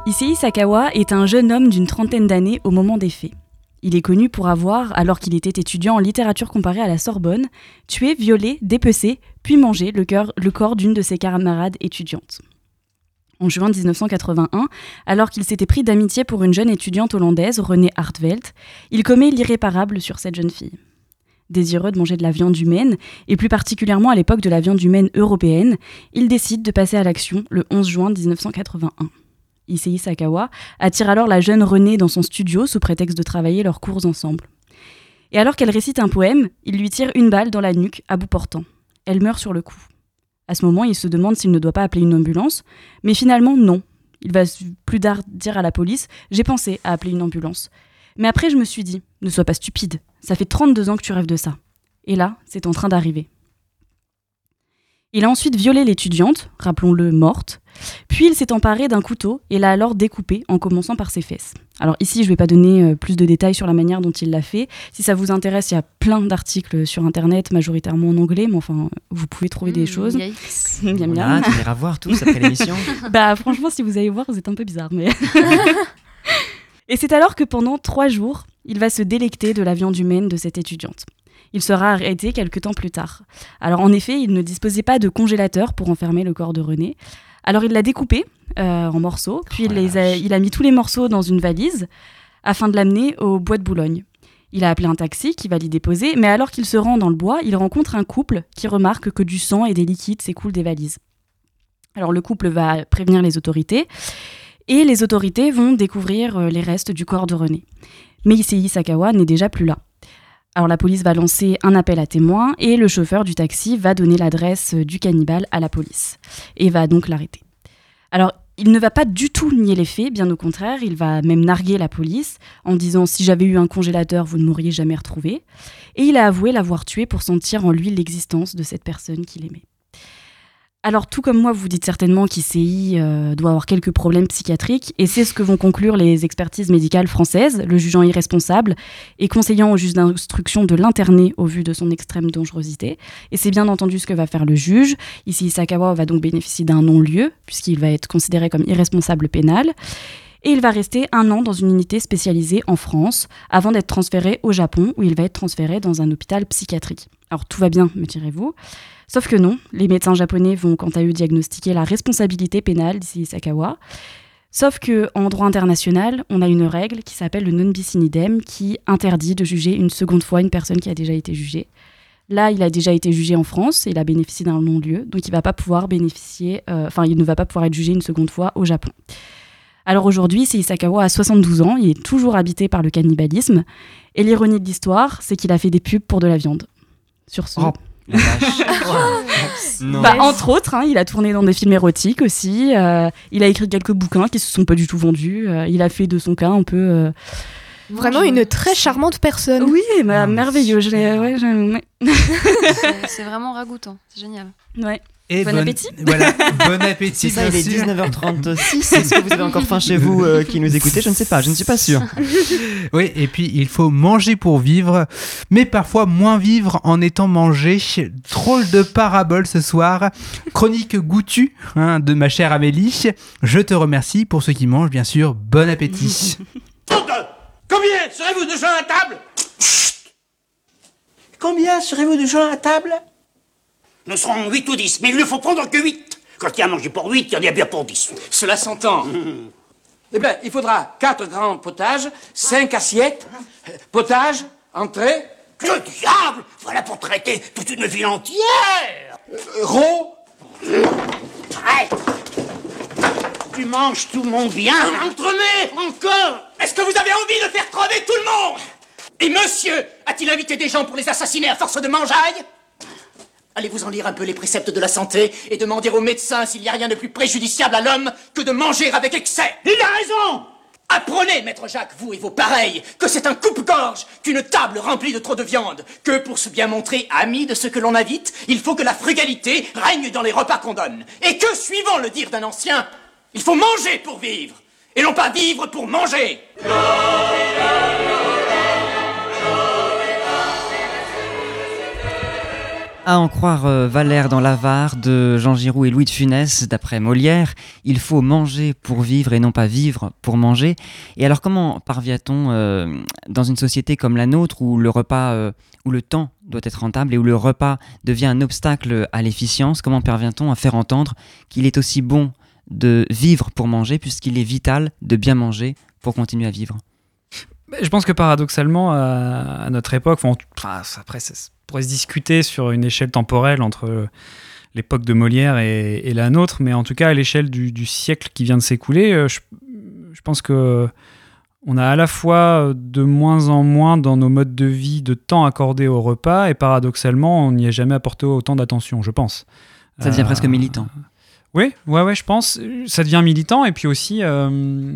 Issei Sakawa est un jeune homme d'une trentaine d'années au moment des faits. Il est connu pour avoir, alors qu'il était étudiant en littérature comparée à la Sorbonne, tué, violé, dépecé, puis mangé le, cœur- le corps d'une de ses camarades étudiantes. En juin 1981, alors qu'il s'était pris d'amitié pour une jeune étudiante hollandaise, Renée Hartvelt, il commet l'irréparable sur cette jeune fille. Désireux de manger de la viande humaine, et plus particulièrement à l'époque de la viande humaine européenne, il décide de passer à l'action le 11 juin 1981. Issei Sakawa attire alors la jeune Renée dans son studio sous prétexte de travailler leurs cours ensemble. Et alors qu'elle récite un poème, il lui tire une balle dans la nuque à bout portant. Elle meurt sur le coup. À ce moment, il se demande s'il ne doit pas appeler une ambulance, mais finalement non. Il va plus tard dire à la police J'ai pensé à appeler une ambulance. Mais après, je me suis dit Ne sois pas stupide, ça fait 32 ans que tu rêves de ça. Et là, c'est en train d'arriver. Il a ensuite violé l'étudiante, rappelons-le morte, puis il s'est emparé d'un couteau et l'a alors découpé en commençant par ses fesses. Alors ici, je ne vais pas donner euh, plus de détails sur la manière dont il l'a fait. Si ça vous intéresse, il y a plein d'articles sur Internet, majoritairement en anglais, mais enfin, vous pouvez trouver des Mmh, choses. miam. Voilà, tu iras voir tous après l'émission. bah franchement, si vous allez voir, vous êtes un peu bizarre, mais... Et c'est alors que pendant trois jours, il va se délecter de la viande humaine de cette étudiante. Il sera arrêté quelques temps plus tard. Alors en effet, il ne disposait pas de congélateur pour enfermer le corps de René. Alors il l'a découpé euh, en morceaux, puis il, les a, il a mis tous les morceaux dans une valise afin de l'amener au bois de Boulogne. Il a appelé un taxi qui va l'y déposer, mais alors qu'il se rend dans le bois, il rencontre un couple qui remarque que du sang et des liquides s'écoulent des valises. Alors le couple va prévenir les autorités et les autorités vont découvrir euh, les restes du corps de René. Mais Issei Sakawa n'est déjà plus là. Alors la police va lancer un appel à témoins et le chauffeur du taxi va donner l'adresse euh, du cannibale à la police et va donc l'arrêter. Alors il ne va pas du tout nier les faits, bien au contraire, il va même narguer la police en disant si j'avais eu un congélateur, vous ne m'auriez jamais retrouvé. Et il a avoué l'avoir tué pour sentir en lui l'existence de cette personne qu'il aimait. Alors, tout comme moi, vous dites certainement qu'ICI euh, doit avoir quelques problèmes psychiatriques, et c'est ce que vont conclure les expertises médicales françaises, le jugeant irresponsable et conseillant au juge d'instruction de l'interner au vu de son extrême dangerosité. Et c'est bien entendu ce que va faire le juge. Ici, Sakawa va donc bénéficier d'un non-lieu, puisqu'il va être considéré comme irresponsable pénal. Et il va rester un an dans une unité spécialisée en France, avant d'être transféré au Japon, où il va être transféré dans un hôpital psychiatrique. Alors tout va bien, me direz-vous. Sauf que non, les médecins japonais vont quant à eux diagnostiquer la responsabilité pénale d'Issei Sakawa. Sauf que en droit international, on a une règle qui s'appelle le non bis in idem qui interdit de juger une seconde fois une personne qui a déjà été jugée. Là, il a déjà été jugé en France il a bénéficié d'un non-lieu, donc il va pas pouvoir bénéficier, euh, enfin, il ne va pas pouvoir être jugé une seconde fois au Japon. Alors aujourd'hui, Issei Sakawa a 72 ans, il est toujours habité par le cannibalisme, et l'ironie de l'histoire, c'est qu'il a fait des pubs pour de la viande. Sur ce. Oh. Non. Bah, entre autres, hein, il a tourné dans des films érotiques aussi. euh, il a écrit quelques bouquins qui se sont pas du tout vendus. euh, il a fait de son cas un peu. euh, Vraiment une très charmante personne. Oui, bah, merveilleux. ouais, ouais. C'est vraiment ragoûtant, c'est génial. Ouais. Et Bon appétit. Voilà, bon appétit. C'est ça, il est sûr. 19h36. Est-ce que vous avez encore faim chez vous euh, qui nous écoutez? Je ne sais pas, je ne suis pas sûr. Oui, et puis il faut manger pour vivre, mais parfois moins vivre en étant mangé. Drôle de parabole ce soir. Chronique goûtue hein, de ma chère Amélie. Je te remercie pour ceux qui mangent, bien sûr. Bon appétit. Combien serez-vous de gens à table? Combien serez-vous de gens à table? Nous serons 8 ou 10, mais il ne faut prendre que 8. Quand il y a à manger pour 8, il y en a bien pour 10. Cela s'entend. eh bien, il faudra 4 grands potages, 5 assiettes, euh, potage, entrée. Que diable Voilà pour traiter toute une ville entière Ro Prêt Tu manges tout mon bien Entremets Encore Est-ce que vous avez envie de faire crever tout le monde? Et monsieur A-t-il invité des gens pour les assassiner à force de mangeaille? Allez-vous en lire un peu les préceptes de la santé et demander au médecin s'il n'y a rien de plus préjudiciable à l'homme que de manger avec excès? Il a raison Apprenez, maître Jacques, vous et vos pareils, que c'est un coupe-gorge qu'une table remplie de trop de viande, que pour se bien montrer ami de ce que l'on invite, il faut que la frugalité règne dans les repas qu'on donne, et que, suivant le dire d'un ancien, il faut manger pour vivre, et non pas vivre pour manger. À en croire euh, Valère dans l'Avare de Jean Giroud et Louis de Funès, d'après Molière, il faut manger pour vivre et non pas vivre pour manger. Et alors comment parvient-on euh, dans une société comme la nôtre où le repas, euh, où le temps doit être rentable et où le repas devient un obstacle à l'efficience, comment parvient-on à faire entendre qu'il est aussi bon de vivre pour manger puisqu'il est vital de bien manger pour continuer à vivre? Je pense que paradoxalement, à, notre époque, après, se- pourrait se discuter sur une échelle temporelle entre l'époque de Molière et, et la nôtre, mais en tout cas, à l'échelle du, du siècle qui vient de s'écouler, euh, je, je pense que on a à la fois de moins en moins dans nos modes de vie de temps accordé au repas, et paradoxalement, on n'y a jamais apporté autant d'attention, je pense. Ça devient Euh, presque militant. Oui, ouais, ouais, je pense. Ça devient militant et puis aussi, euh,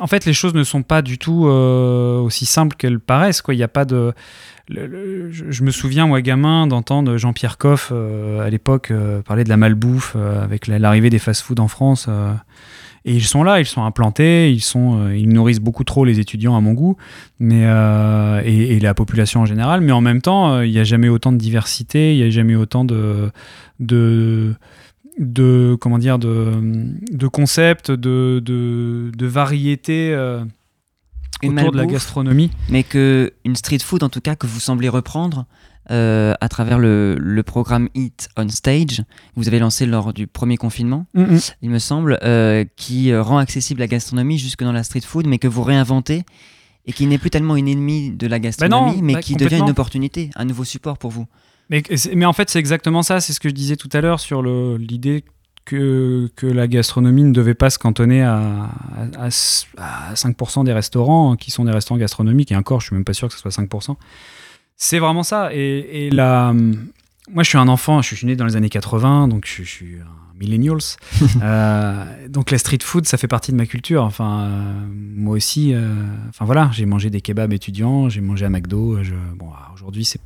en fait, les choses ne sont pas du tout euh, aussi simples qu'elles paraissent. Il n'y a pas de. je, me souviens, moi, gamin, d'entendre Jean-Pierre Coff euh, à l'époque euh, parler de la malbouffe avec la- l'arrivée des fast-foods en France. et ils sont là, ils sont implantés, ils sont, ils nourrissent beaucoup trop les étudiants à mon goût, mais et, la population en général. Mais en même temps, il n'y a jamais autant de diversité, il n'y a jamais autant de de comment dire de, de concepts, de, de, de variétés euh, autour de la gastronomie. Mais que une street food, en tout cas, que vous semblez reprendre euh, à travers le, le programme Eat on Stage, que vous avez lancé lors du premier confinement, Mhm. il me semble, euh, qui rend accessible la gastronomie jusque dans la street food, mais que vous réinventez et qui n'est plus tellement une ennemie de la gastronomie, mais bah, qui devient une opportunité, un nouveau support pour vous. Mais, mais en fait, c'est exactement ça. C'est ce que je disais tout à l'heure sur l'idée que, que la gastronomie ne devait pas se cantonner à, à, à- à 5% des restaurants qui sont des restaurants gastronomiques. Et encore, je suis même pas sûr que ce soit 5%. C'est vraiment ça. Et, et la, moi, je suis un enfant, je suis né dans les années 80, donc je, suis millennials. Euh, donc la street food, ça fait partie de ma culture. Enfin, euh, moi aussi, euh, enfin voilà, j'ai mangé des kebabs étudiants, j'ai mangé à McDo. Je, bon, alors, aujourd'hui, c'est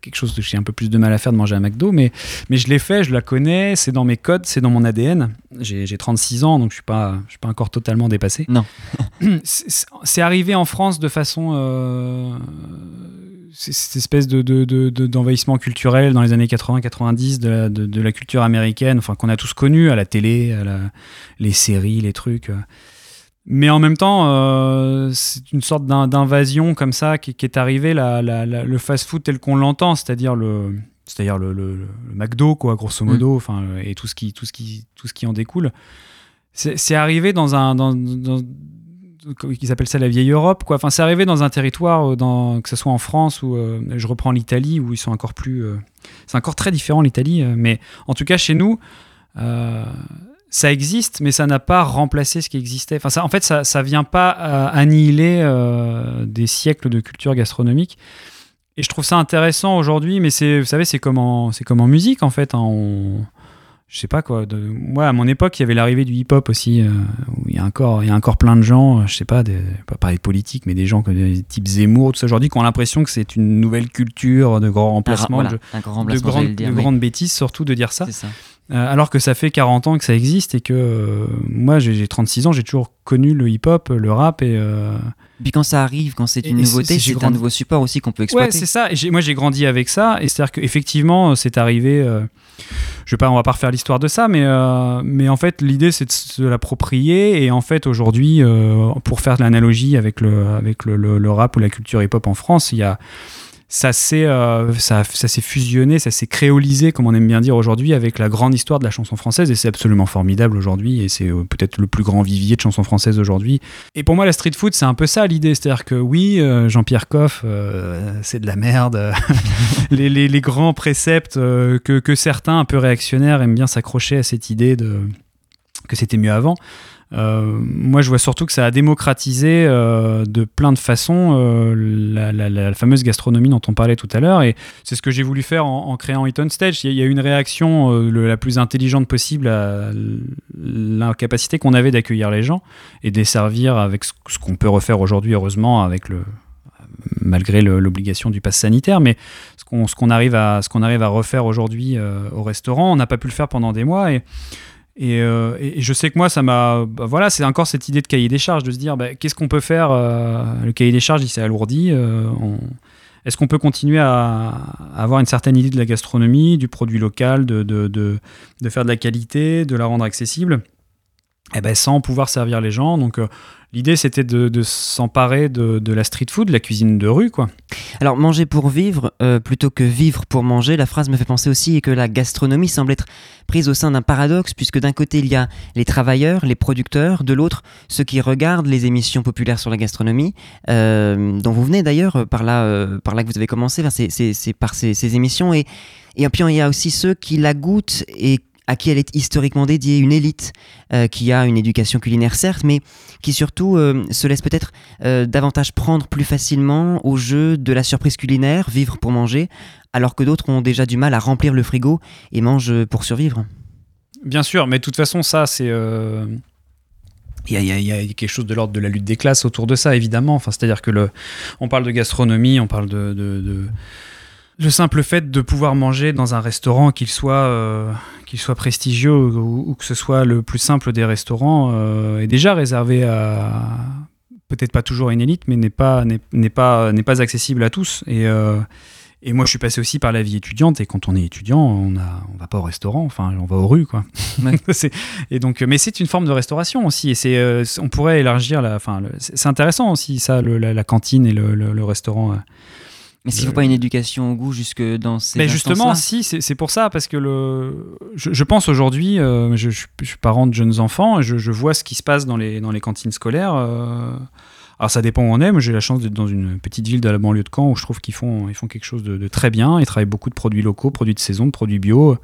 quelque chose que j'ai un peu plus de mal à faire de manger à McDo, mais, mais je l'ai fait, je la connais, c'est dans mes codes, c'est dans mon ADN. J'ai j'ai 36 ans, donc je suis pas, je suis pas encore totalement dépassé. Non. c'est arrivé en France de façon cette espèce de, de- de- de- d'envahissement culturel dans les années 80-90 de la, de, de la culture américaine, enfin qu'on a tous connu à la télé, à la- les séries, les trucs. euh. Mais en même temps, euh, c'est une sorte d'in- d'invasion comme ça qui, qui est arrivée, la- la- la- le fast-food tel qu'on l'entend, c'est-à-dire le, c'est-à-dire le, le- le McDo, quoi, grosso modo, enfin, et tout ce qui, tout ce qui, tout ce qui en découle. C'est c'est arrivé dans un, dans, dans- qu'ils appellent ça la vieille Europe, quoi. Enfin, c'est arrivé dans un territoire, euh, dans, que ce soit en France ou euh, je reprends l'Italie, où ils sont encore plus, euh, c'est encore très différent l'Italie, mais en tout cas chez nous, ça existe, mais ça n'a pas remplacé ce qui existait. Enfin, ça, en fait, ça, ça vient pas annihiler des siècles de culture gastronomique. Et je trouve ça intéressant aujourd'hui, mais vous savez, c'est comme en, comme en musique en fait. hein, je sais pas quoi. De, moi, à mon époque, il y avait l'arrivée du hip-hop aussi, euh, où il y a encore, il y a encore plein de gens, euh, je sais pas, des, pas parler politique, mais des gens comme des types Zemmour, tout ça aujourd'hui, qui ont l'impression que c'est une nouvelle culture de grand remplacement, voilà, de, grand remplacement, grandes- j'allais le dire, de oui. grandes bêtises, surtout de dire ça. ça. Euh, alors que ça fait 40 ans que ça existe et que euh, moi j'ai j'ai 36 ans, j'ai toujours connu le hip-hop, le rap et. euh, Puis quand ça arrive, quand c'est une et nouveauté, c'est- un nouveau support aussi qu'on peut exploiter. Ouais, c'est ça. Et moi, j'ai grandi avec ça. Et c'est-à-dire qu'effectivement, c'est arrivé. euh, je vais pas, on va pas refaire l'histoire de ça, mais, mais en fait, l'idée, c'est de se l'approprier. Et en fait, aujourd'hui, pour faire l'analogie avec, le, avec le, le- le rap ou la culture hip-hop en France, il y a. Ça s'est euh, ça, ça s'est fusionné, ça s'est créolisé, comme on aime bien dire aujourd'hui, avec la grande histoire de la chanson française. Et c'est absolument formidable aujourd'hui. Et c'est euh, peut-être le plus grand vivier de chansons françaises aujourd'hui. Et pour moi, la street food, c'est un peu ça l'idée. C'est-à-dire que oui, euh, Jean-Pierre Coff, c'est de la merde. les, les- les grands préceptes que, que certains, un peu réactionnaires, aiment bien s'accrocher à cette idée de que c'était mieux avant. Euh, moi, je vois surtout que ça a démocratisé euh, de plein de façons euh, la, fameuse gastronomie dont on parlait tout à l'heure. Et c'est ce que j'ai voulu faire en, créant Eat on Stage. Il y a- eu une réaction la plus intelligente possible à l'incapacité qu'on avait d'accueillir les gens et de les servir avec ce, qu'on peut refaire aujourd'hui, heureusement, avec le malgré l'obligation du pass sanitaire, mais ce qu'on qu'on arrive à qu'on arrive à refaire aujourd'hui au restaurant, on n'a pas pu le faire pendant des mois et, euh, et- je sais que moi, ça m'a. bah, voilà, c'est encore cette idée de cahier des charges, de se dire bah, qu'est-ce qu'on peut faire euh, Le cahier des charges, il s'est alourdi. euh, on- Est-ce qu'on peut continuer à, à avoir une certaine idée de la gastronomie, du produit local, de, de, de, de faire de la qualité, de la rendre accessible? Eh ben, sans pouvoir servir les gens. Donc euh, l'idée, c'était de, s'emparer de, la street food, de la cuisine de rue, quoi. Alors, manger pour vivre, euh, plutôt que vivre pour manger, la phrase me fait penser aussi que la gastronomie semble être prise au sein d'un paradoxe, puisque d'un côté, il y a les travailleurs, les producteurs, de l'autre, ceux qui regardent les émissions populaires sur la gastronomie, euh, dont vous venez d'ailleurs, par là, par là que vous avez commencé, c'est par ces, ces émissions. Et, et puis, il y a aussi ceux qui la goûtent et à qui elle est historiquement dédiée, une élite euh, qui a une éducation culinaire certes, mais qui surtout euh, se laisse peut-être euh, davantage prendre plus facilement au jeu de la surprise culinaire, vivre pour manger, alors que d'autres ont déjà du mal à remplir le frigo et mangent pour survivre. Bien sûr, mais de toute façon, ça, c'est. Il y, a, quelque chose de l'ordre de la lutte des classes autour de ça, évidemment. Enfin, C'est-à-dire que le, on parle de gastronomie, on parle de- le simple fait de pouvoir manger dans un restaurant, qu'il soit, euh, qu'il soit prestigieux ou, ou que ce soit le plus simple des restaurants, euh, est déjà réservé à peut-être pas toujours une élite, mais n'est pas, n'est, pas, n'est pas accessible à tous. Et, euh, et moi, je suis passé aussi par la vie étudiante. Et quand on est étudiant, on a, on va pas au restaurant, enfin, on va aux rues, quoi. Et donc, mais c'est une forme de restauration aussi. Et c'est, on pourrait élargir la, enfin, le- c'est c'est intéressant aussi ça, le- la, la cantine et le, le- le restaurant. Euh. Mais s'il ne faut pas une éducation au goût jusque dans ces mais justement, si, c'est c'est pour ça, parce que le, je, je pense aujourd'hui, euh, je, je- je suis parent de jeunes enfants, et je, je vois ce qui se passe dans les, dans les cantines scolaires. euh, alors ça dépend où on est, mais j'ai la chance d'être dans une petite ville de la banlieue de Caen où je trouve qu'ils font, ils font quelque chose de, de très bien. Ils travaillent beaucoup de produits locaux, produits de saison, de produits bio.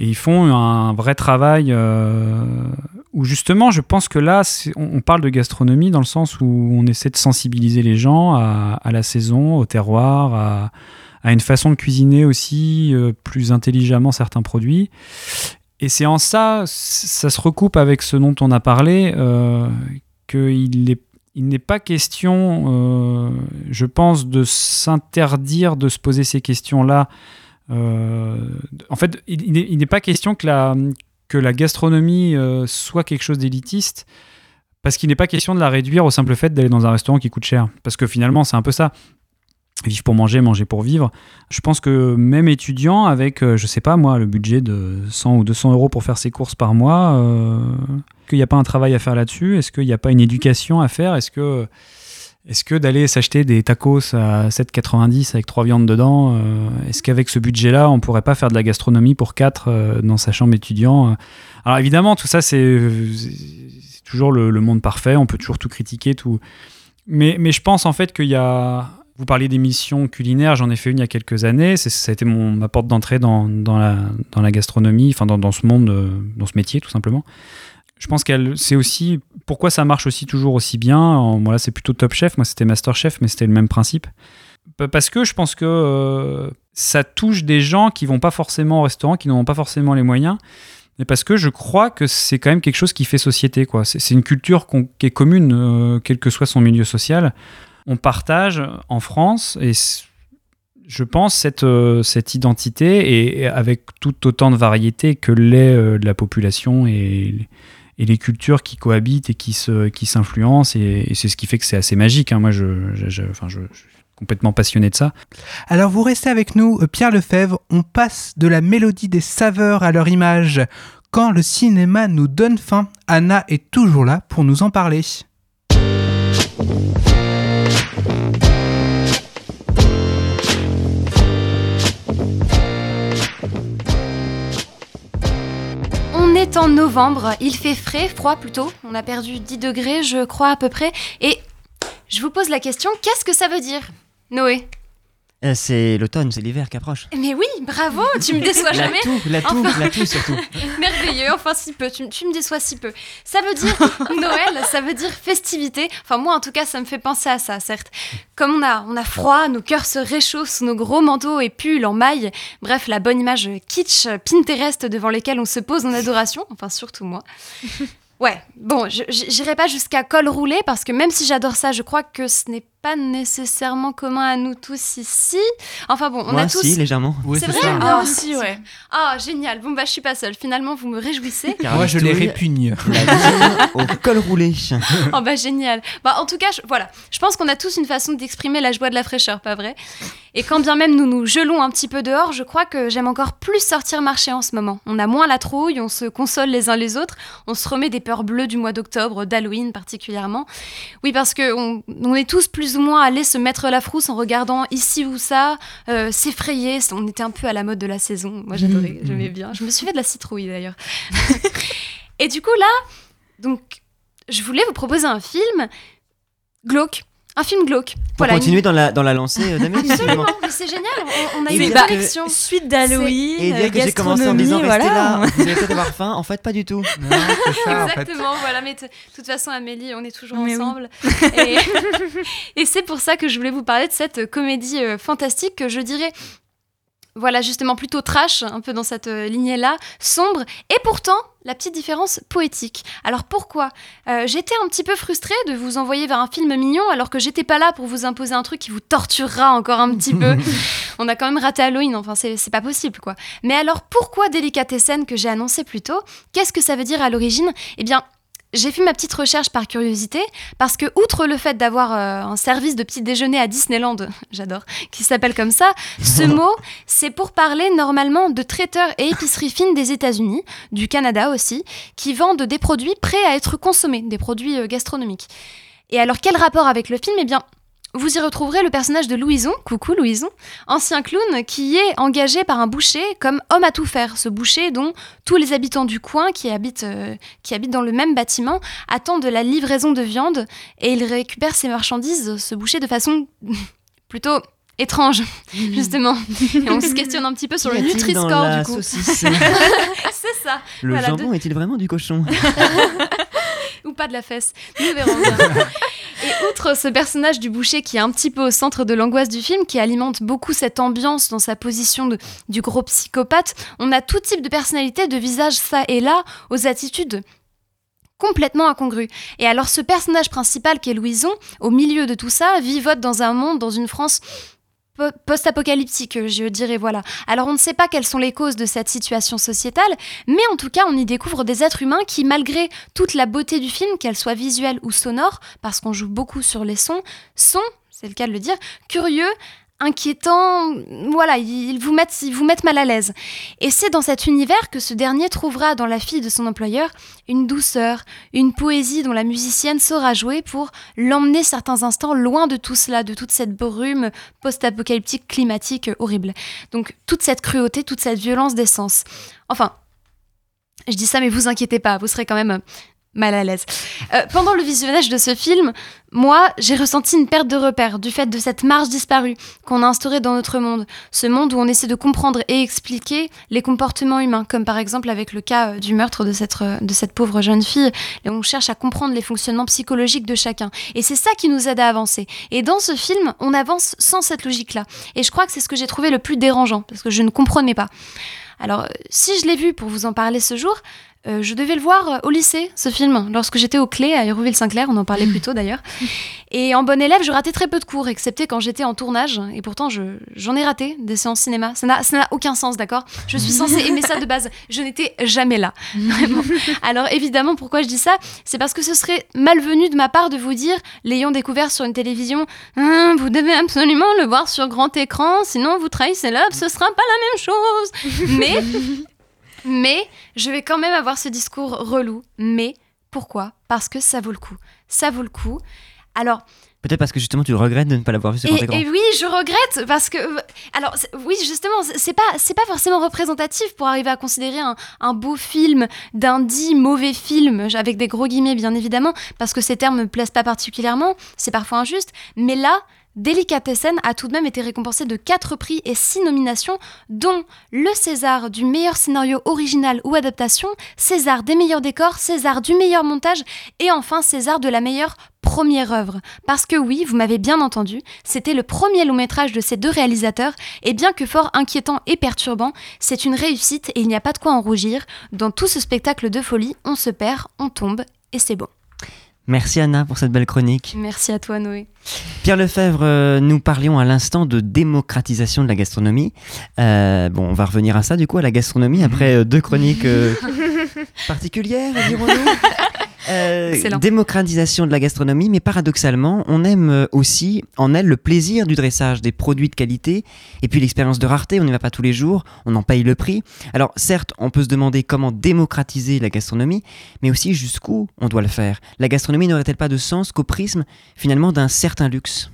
Et ils font un vrai travail euh, où justement, je pense que là, on, parle de gastronomie dans le sens où on essaie de sensibiliser les gens à, la saison, au terroir, à, une façon de cuisiner aussi euh, plus intelligemment certains produits. Et c'est en ça, ça se recoupe avec ce dont on a parlé, euh, qu'il il n'est pas question, euh, je pense, de s'interdire de se poser ces questions-là. En fait, il n'est pas question que la, que la gastronomie euh, soit quelque chose d'élitiste, parce qu'il n'est pas question de la réduire au simple fait d'aller dans un restaurant qui coûte cher. Parce que finalement, c'est un peu ça. Vivre pour manger, manger pour vivre. Je pense que même étudiant, avec, euh, je sais pas moi, le budget de 100 ou 200 euros pour faire ses courses par mois, euh, qu'il n'y a pas un travail à faire là-dessus? Est-ce qu'il n'y a pas une éducation à faire? Est-ce que, est que d'aller s'acheter des tacos à 7,90 avec trois viandes dedans, euh, est-ce qu'avec ce budget-là, on pourrait pas faire de la gastronomie pour quatre euh, dans sa chambre étudiant Alors évidemment, tout ça, c'est toujours le, monde parfait, on peut toujours tout critiquer, tout. Mais, je pense en fait qu'il y a. Vous parliez d'émissions culinaires, j'en ai fait une il y a quelques années. Ça a été ma porte d'entrée dans, la, gastronomie, enfin dans, dans ce monde, euh, dans ce métier tout simplement. Je pense qu'elle, c'est aussi pourquoi ça marche aussi toujours aussi bien. En- Voilà, c'est plutôt Top Chef. Moi, c'était Master Chef, mais c'était le même principe. Pa- Parce que je pense que euh, ça touche des gens qui vont pas forcément au restaurant, qui n'ont pas forcément les moyens. Mais parce que je crois que c'est quand même quelque chose qui fait société. C'est une culture qui est commune, euh, quel que soit son milieu social. On partage en France, et je pense, cette, euh, identité, et, avec tout autant de variété que l'est la population et, et les cultures qui cohabitent et qui se- qui s'influencent. et, c'est ce qui fait que c'est assez magique. hein. Moi, je, je- enfin, je- complètement passionné de ça. Alors vous restez avec nous, euh, Pierre Lefebvre, on passe de la mélodie des saveurs à leur image. Quand le cinéma nous donne faim, Anna est toujours là pour nous en parler. Est en novembre, il fait frais, froid plutôt. On a perdu 10 degrés, je crois à peu près. Et je vous pose la question, qu'est-ce que ça veut dire Noé? Euh, c'est l'automne, c'est l'hiver qui approche. Mais oui, bravo, tu me déçois La jamais. toux, la toux, Enfin- la toux surtout. Merveilleux, enfin si peu, tu, tu me déçois si peu. Ça veut dire Noël, ça veut dire festivité. Enfin moi en tout cas ça me fait penser à ça, certes. Comme on a, on a froid, nos cœurs se réchauffent sous nos gros manteaux et pulls en maille. Bref, la bonne image kitsch, Pinterest devant lesquelles on se pose en adoration. Enfin surtout moi. Ouais, bon, j'irai pas jusqu'à col roulé parce que même si j'adore ça, je crois que ce n'est pas nécessairement commun à nous tous ici. Enfin bon, on Moi, a tous. si, légèrement. c'est vrai Ah, Ah, aussi, ouais. Ah, génial. Bon, bah, je suis pas seule. Finalement, vous me réjouissez. Moi je les répugne. Au col roulé. oh, bah, génial. Bah, en tout cas, je- voilà. Je pense qu'on a tous une façon d'exprimer la joie de la fraîcheur, pas vrai? Et quand bien même nous nous gelons un petit peu dehors, je crois que j'aime encore plus sortir marcher en ce moment. On a moins la trouille, on se console les uns les autres, on se remet des peurs bleues du mois d'octobre, d'Halloween particulièrement. Oui, parce que on, on est tous plus ou moins allés se mettre la frousse en regardant ici ou ça, euh, s'effrayer. On était un peu à la mode de la saison. Moi, j'adorais, j'aimais bien. Je me suis fait de la citrouille d'ailleurs. Et du coup, là, donc, je voulais vous proposer un film glauque. Un film glauque. Pour Voilà, continuer une- dans la, dans la lancée euh, d'Amélie. Absolument, c'est génial, on, on a Et une connexion. Suite d'Halloween, Et dire que j'ai commencé en disant restez voilà. là, vous allez peut-être avoir faim. En fait, pas du tout. Exactement, voilà, mais de toute façon, Amélie, on est toujours Mais oui. ensemble. Et, et c'est pour ça que je voulais vous parler de cette comédie euh, fantastique que je dirais, voilà, justement plutôt trash, un peu dans cette euh, lignée-là, sombre, et pourtant la petite différence poétique. Alors pourquoi? Euh, J'étais un petit peu frustrée de vous envoyer vers un film mignon alors que j'étais pas là pour vous imposer un truc qui vous torturera encore un petit peu. On a quand même raté Halloween, enfin c'est pas possible quoi. Mais alors pourquoi Délicatessen que j'ai annoncé plus tôt? Qu'est-ce que ça veut dire à l'origine? Eh bien, j'ai fait ma petite recherche par curiosité, parce que outre le fait d'avoir euh, un service de petit déjeuner à Disneyland, j'adore, qui s'appelle comme ça, ce mot, c'est pour parler normalement de traiteurs et épiceries fines des États-Unis, du Canada aussi, qui vendent des produits prêts à être consommés, des produits euh, gastronomiques. Et alors, quel rapport avec le film? Eh bien, vous y retrouverez le personnage de Louison, coucou Louison, ancien clown qui est engagé par un boucher comme homme à tout faire. Ce boucher dont tous les habitants du coin qui habitent, euh, qui habitent dans le même bâtiment attendent la livraison de viande et il récupère ses marchandises, ce boucher, de façon plutôt étrange, justement. Et on se questionne un petit peu sur le Nutri-Score du coup. C'est ça. Le Voilà, de- jambon est-il vraiment du cochon? ou pas de la fesse. Nous verrons bien. Et outre ce personnage du boucher qui est un petit peu au centre de l'angoisse du film, qui alimente beaucoup cette ambiance dans sa position de, du gros psychopathe, on a tout type de personnalité, de visage ça et là, aux attitudes complètement incongrues. Et alors ce personnage principal qui est Louison, au milieu de tout ça, vivote dans un monde, dans une France post-apocalyptique, je dirais, voilà. Alors on ne sait pas quelles sont les causes de cette situation sociétale, mais en tout cas on y découvre des êtres humains qui, malgré toute la beauté du film, qu'elle soit visuelle ou sonore, parce qu'on joue beaucoup sur les sons, sont, c'est le cas de le dire, curieux, inquiétants, voilà, ils vous mettent, ils vous mettent mal à l'aise. Et c'est dans cet univers que ce dernier trouvera dans la fille de son employeur une douceur, une poésie dont la musicienne saura jouer pour l'emmener certains instants loin de tout cela, de toute cette brume post-apocalyptique climatique horrible. Donc toute cette cruauté, toute cette violence d'essence. Enfin, je dis ça, mais vous inquiétez pas, vous serez quand même mal à l'aise. Euh, pendant le visionnage de ce film, moi, j'ai ressenti une perte de repère du fait de cette marge disparue qu'on a instaurée dans notre monde. Ce monde où on essaie de comprendre et expliquer les comportements humains, comme par exemple avec le cas euh, du meurtre de cette, euh, de cette pauvre jeune fille, et on cherche à comprendre les fonctionnements psychologiques de chacun. Et c'est ça qui nous aide à avancer. Et dans ce film, on avance sans cette logique-là. Et je crois que c'est ce que j'ai trouvé le plus dérangeant, parce que je ne comprenais pas. Alors, si je l'ai vu pour vous en parler ce jour, euh, je devais le voir euh, au lycée, ce film, lorsque j'étais au Clé à Hérouville-Saint-Clair, on en parlait plus tôt d'ailleurs. Et en bon élève, je ratais très peu de cours, excepté quand j'étais en tournage, et pourtant je- j'en ai raté des séances cinéma. Ça n'a ça n'a aucun sens, d'accord? Je suis censée aimer ça de base. Je n'étais jamais là. Vraiment. Alors évidemment, pourquoi je dis ça? C'est parce que ce serait malvenu de ma part de vous dire, l'ayant découvert sur une télévision, Hum, vous devez absolument le voir sur grand écran, sinon vous trahissez l'œuvre, ce sera pas la même chose. Mais mais je vais quand même avoir ce discours relou. Mais pourquoi? Parce que ça vaut le coup. Ça vaut le coup. Alors, Peut-être parce que justement tu regrettes de ne pas l'avoir vu sur grand et, et oui, je regrette parce que alors c'est- oui justement c'est- c'est pas c'est pas forcément représentatif pour arriver à considérer un, un beau film d'un dit mauvais film avec des gros guillemets bien évidemment parce que ces termes me plaisent pas particulièrement, c'est parfois injuste, mais là Delicatessen a tout de même été récompensé de 4 prix et 6 nominations, dont le César du meilleur scénario original ou adaptation, César des meilleurs décors, César du meilleur montage et enfin César de la meilleure première œuvre. Parce que oui, vous m'avez bien entendu, c'était le premier long métrage de ces deux réalisateurs et bien que fort inquiétant et perturbant, c'est une réussite et il n'y a pas de quoi en rougir. Dans tout ce spectacle de folie, on se perd, on tombe et c'est bon. Merci Anna pour cette belle chronique. Merci à toi Noé. Pierre Lefebvre, euh, nous parlions à l'instant de démocratisation de la gastronomie. Euh, bon, on va revenir à ça du coup, à la gastronomie, après euh, deux chroniques euh, particulières, dirons-nous. Euh, démocratisation de la gastronomie, mais paradoxalement, on aime euh, aussi en elle le plaisir du dressage, des produits de qualité, et puis l'expérience de rareté, on n'y va pas tous les jours, on en paye le prix. Alors certes, on peut se demander comment démocratiser la gastronomie, mais aussi jusqu'où on doit le faire. La gastronomie n'aurait-elle pas de sens qu'au prisme finalement d'un certain luxe?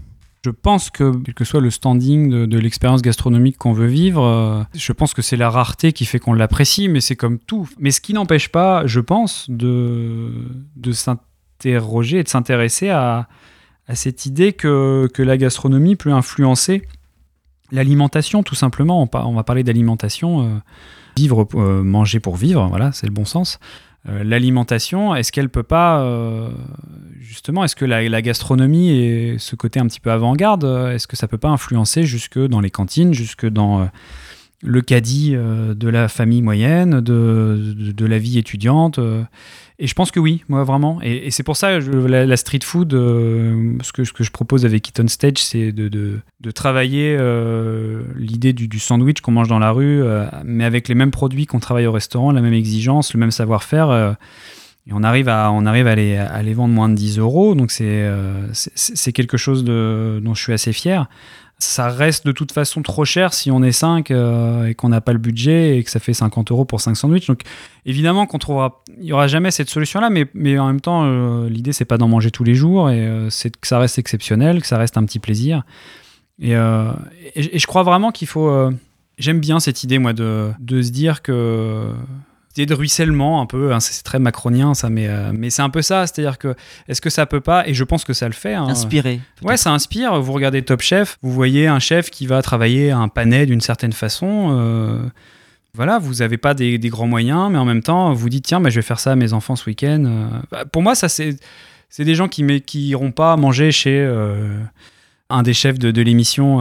Je pense que, quel que soit le standing de, l'expérience gastronomique qu'on veut vivre, euh, je pense que c'est la rareté qui fait qu'on l'apprécie, mais c'est comme tout. Mais ce qui n'empêche pas, je pense, de, de s'interroger et de s'intéresser à, à cette idée que, que la gastronomie peut influencer l'alimentation, tout simplement. On va parler d'alimentation, euh, vivre, euh, manger pour vivre, voilà, c'est le bon sens. Euh, l'alimentation, est-ce qu'elle peut pas, euh, justement, est-ce que la, gastronomie et ce côté un petit peu avant-garde, euh, est-ce que ça peut pas influencer jusque dans les cantines, jusque dans le caddie de la famille moyenne, de, la vie étudiante Et je pense que oui, moi vraiment. Et, c'est pour ça, je, la, street food, euh, ce, que, je propose avec Eaton Stage, c'est de, travailler euh, l'idée du, sandwich qu'on mange dans la rue, euh, mais avec les mêmes produits qu'on travaille au restaurant, la même exigence, le même savoir-faire. et on arrive à, on arrive à, les, à les vendre moins de 10 euros, donc c'est c'est- quelque chose dont je suis assez fier. Ça reste de toute façon trop cher si on est 5 et qu'on n'a pas le budget et que ça fait 50 euros pour 5 sandwichs. Donc évidemment qu'on trouvera, il n'y aura jamais cette solution-là, mais, mais en même temps, euh, l'idée c'est pas d'en manger tous les jours et euh, c'est que ça reste exceptionnel, que ça reste un petit plaisir. Et, euh, et- et je crois vraiment qu'il faut. euh, J'aime bien cette idée, moi, de, de se dire que. Idée de ruissellement, un peu, hein, c'est très macronien ça, mais, euh, mais c'est un peu ça, c'est-à-dire que est-ce que ça peut pas, et je pense que ça le fait. hein, Inspirer. Ouais, ça inspire. Vous regardez Top Chef, vous voyez un chef qui va travailler un panais d'une certaine façon. euh, Voilà, vous n'avez pas des, des grands moyens, mais en même temps, vous dites tiens, bah, je vais faire ça à mes enfants ce week-end. Euh, bah, pour moi, ça c'est c'est des gens qui mais qui pas manger chez euh, un des chefs de, de l'émission.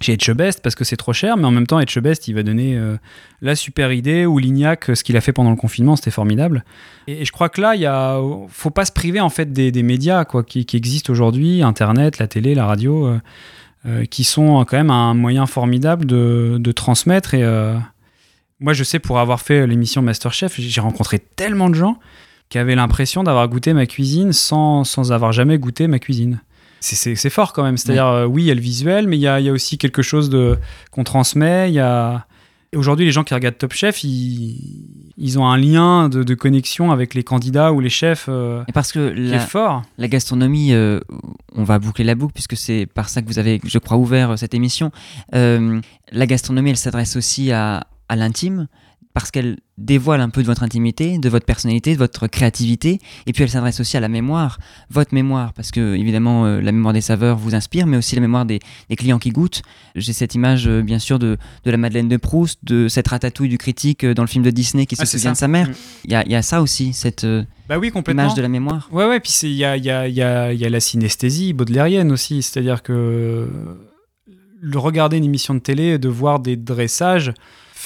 Chez Etchebest parce que c'est trop cher, mais en même temps, Etchebest, il va donner euh, la super idée ou Lignac, euh, ce qu'il a fait pendant le confinement, c'était formidable. Et, je crois que là, il a, faut pas se priver en fait des, des médias quoi, qui, qui existent aujourd'hui, Internet, la télé, la radio, euh, qui sont quand même un moyen formidable de, de transmettre. Et moi, je sais pour avoir fait l'émission Masterchef, j'ai rencontré tellement de gens qui avaient l'impression d'avoir goûté ma cuisine sans, sans avoir jamais goûté ma cuisine. C'est- fort quand même. C'est-à-dire, euh, oui, il y a le visuel, mais il y a, y a aussi quelque chose de- qu'on transmet. Il y a... Aujourd'hui, les gens qui regardent Top Chef, ils, ils ont un lien de, de connexion avec les candidats ou les chefs euh, Et parce que qui la, est fort. la gastronomie, euh, on va boucler la boucle puisque c'est par ça que vous avez, je crois, ouvert cette émission. La gastronomie, elle s'adresse aussi à, à l'intime parce qu'elle dévoile un peu de votre intimité, de votre personnalité, de votre créativité, et puis elle s'adresse aussi à la mémoire, votre mémoire, parce que évidemment euh, la mémoire des saveurs vous inspire, mais aussi la mémoire des, des clients qui goûtent. J'ai cette image, euh, bien sûr, de, de la Madeleine de Proust, de cette ratatouille du critique euh, dans le film de Disney qui Ah, se c'est souvient de sa mère. Mm. Il y, a, il y a ça aussi, cette Bah oui, complètement. image de la mémoire. Ouais, ouais, puis il y a, y, a, y, a, y la synesthésie baudelairienne aussi. C'est-à-dire que le regarder une émission de télé, de voir des dressages,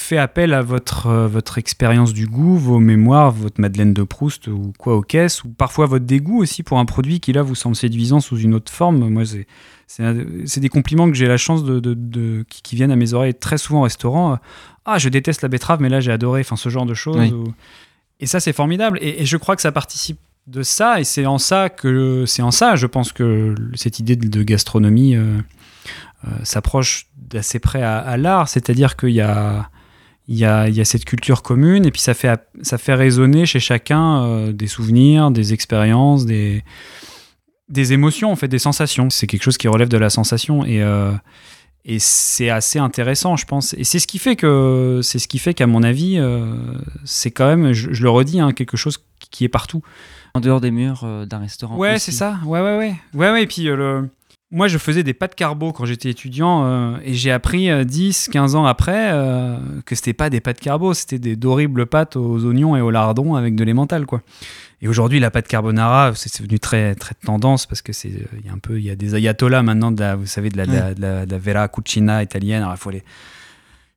fait appel à votre, euh, votre expérience du goût, vos mémoires, votre Madeleine de Proust ou quoi aux caisses, ou parfois votre dégoût aussi pour un produit qui là vous semble séduisant sous une autre forme. Moi, c'est c'est c'est des compliments que j'ai la chance de, de- de- qui, qui viennent à mes oreilles très souvent au restaurant. Ah, je déteste la betterave, mais là j'ai adoré. Enfin, ce genre de choses. Oui. ou- Et ça, c'est formidable. Et, et je crois que ça participe de ça. Et c'est en ça que c'est en ça, je pense que cette idée de, de gastronomie euh, euh, s'approche d'assez près à, à l'art. C'est-à-dire qu'il y a il y, a, il y a cette culture commune et puis ça fait, ça fait résonner chez chacun euh, des souvenirs, des expériences, des, des émotions, en fait, des sensations. C'est quelque chose qui relève de la sensation et, euh, et c'est assez intéressant, je pense. Et c'est ce qui fait que, c'est ce qui fait qu'à mon avis, euh, c'est quand même, je, je le redis, hein, quelque chose qui est partout. En dehors des murs d'un restaurant. Ouais, c'est ça. Ouais, ouais, ouais. Ouais, ouais. Et puis, le... moi, je faisais des pâtes carbo quand j'étais étudiant euh, et j'ai appris euh, 10, 15 ans après euh, que c'était pas des pâtes carbo, c'était des d'horribles pâtes aux oignons et au lardon avec de l'emmental, quoi. Et aujourd'hui, la pâte carbonara, c'est devenu très, très tendance parce que c'est, euh, il y a un peu, il y a des ayatollahs maintenant, de la, vous savez, de la, de la, de la- de la vera cucina italienne. Alors, il faut les,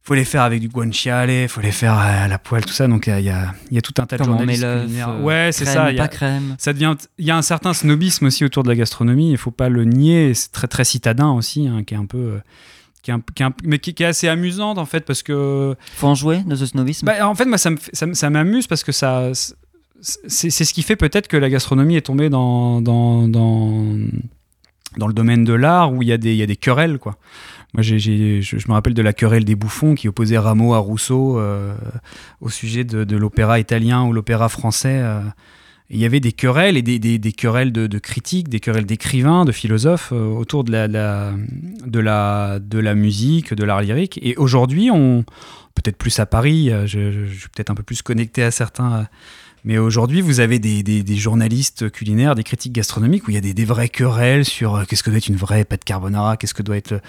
faut les faire avec du guanciale, il faut les faire à la poêle, tout ça. Donc, il y a, y y tout un tas de journalistes culinaires. euh, Ouais, c'est ça. il y a- pas crème. ça devient il y a un certain snobisme aussi autour de la gastronomie il faut pas le nier c'est très très citadin aussi hein, qui est un peu euh, qui est un- qui est un- mais qui, qui est assez amusante en fait parce que faut en jouer de ce snobisme? Bah, en fait moi ça m'amuse parce que ça c'est c'est ce qui fait peut-être que la gastronomie est tombée dans dans, dans, dans le domaine de l'art où il y a des il y a des querelles quoi moi, je, me rappelle de la querelle des bouffons qui opposait Rameau à Rousseau euh, au sujet de, l'opéra italien ou l'opéra français. euh. Il y avait des querelles et des, querelles de, critiques, des querelles d'écrivains, de philosophes euh, autour de la, de, musique, de l'art lyrique. Et aujourd'hui, peut-être plus à Paris, je, suis peut-être un peu plus connecté à certains. mais aujourd'hui, vous avez des, journalistes culinaires, des critiques gastronomiques où il y a des, vraies querelles sur qu'est-ce que doit être une vraie pâte carbonara, qu'est-ce que doit être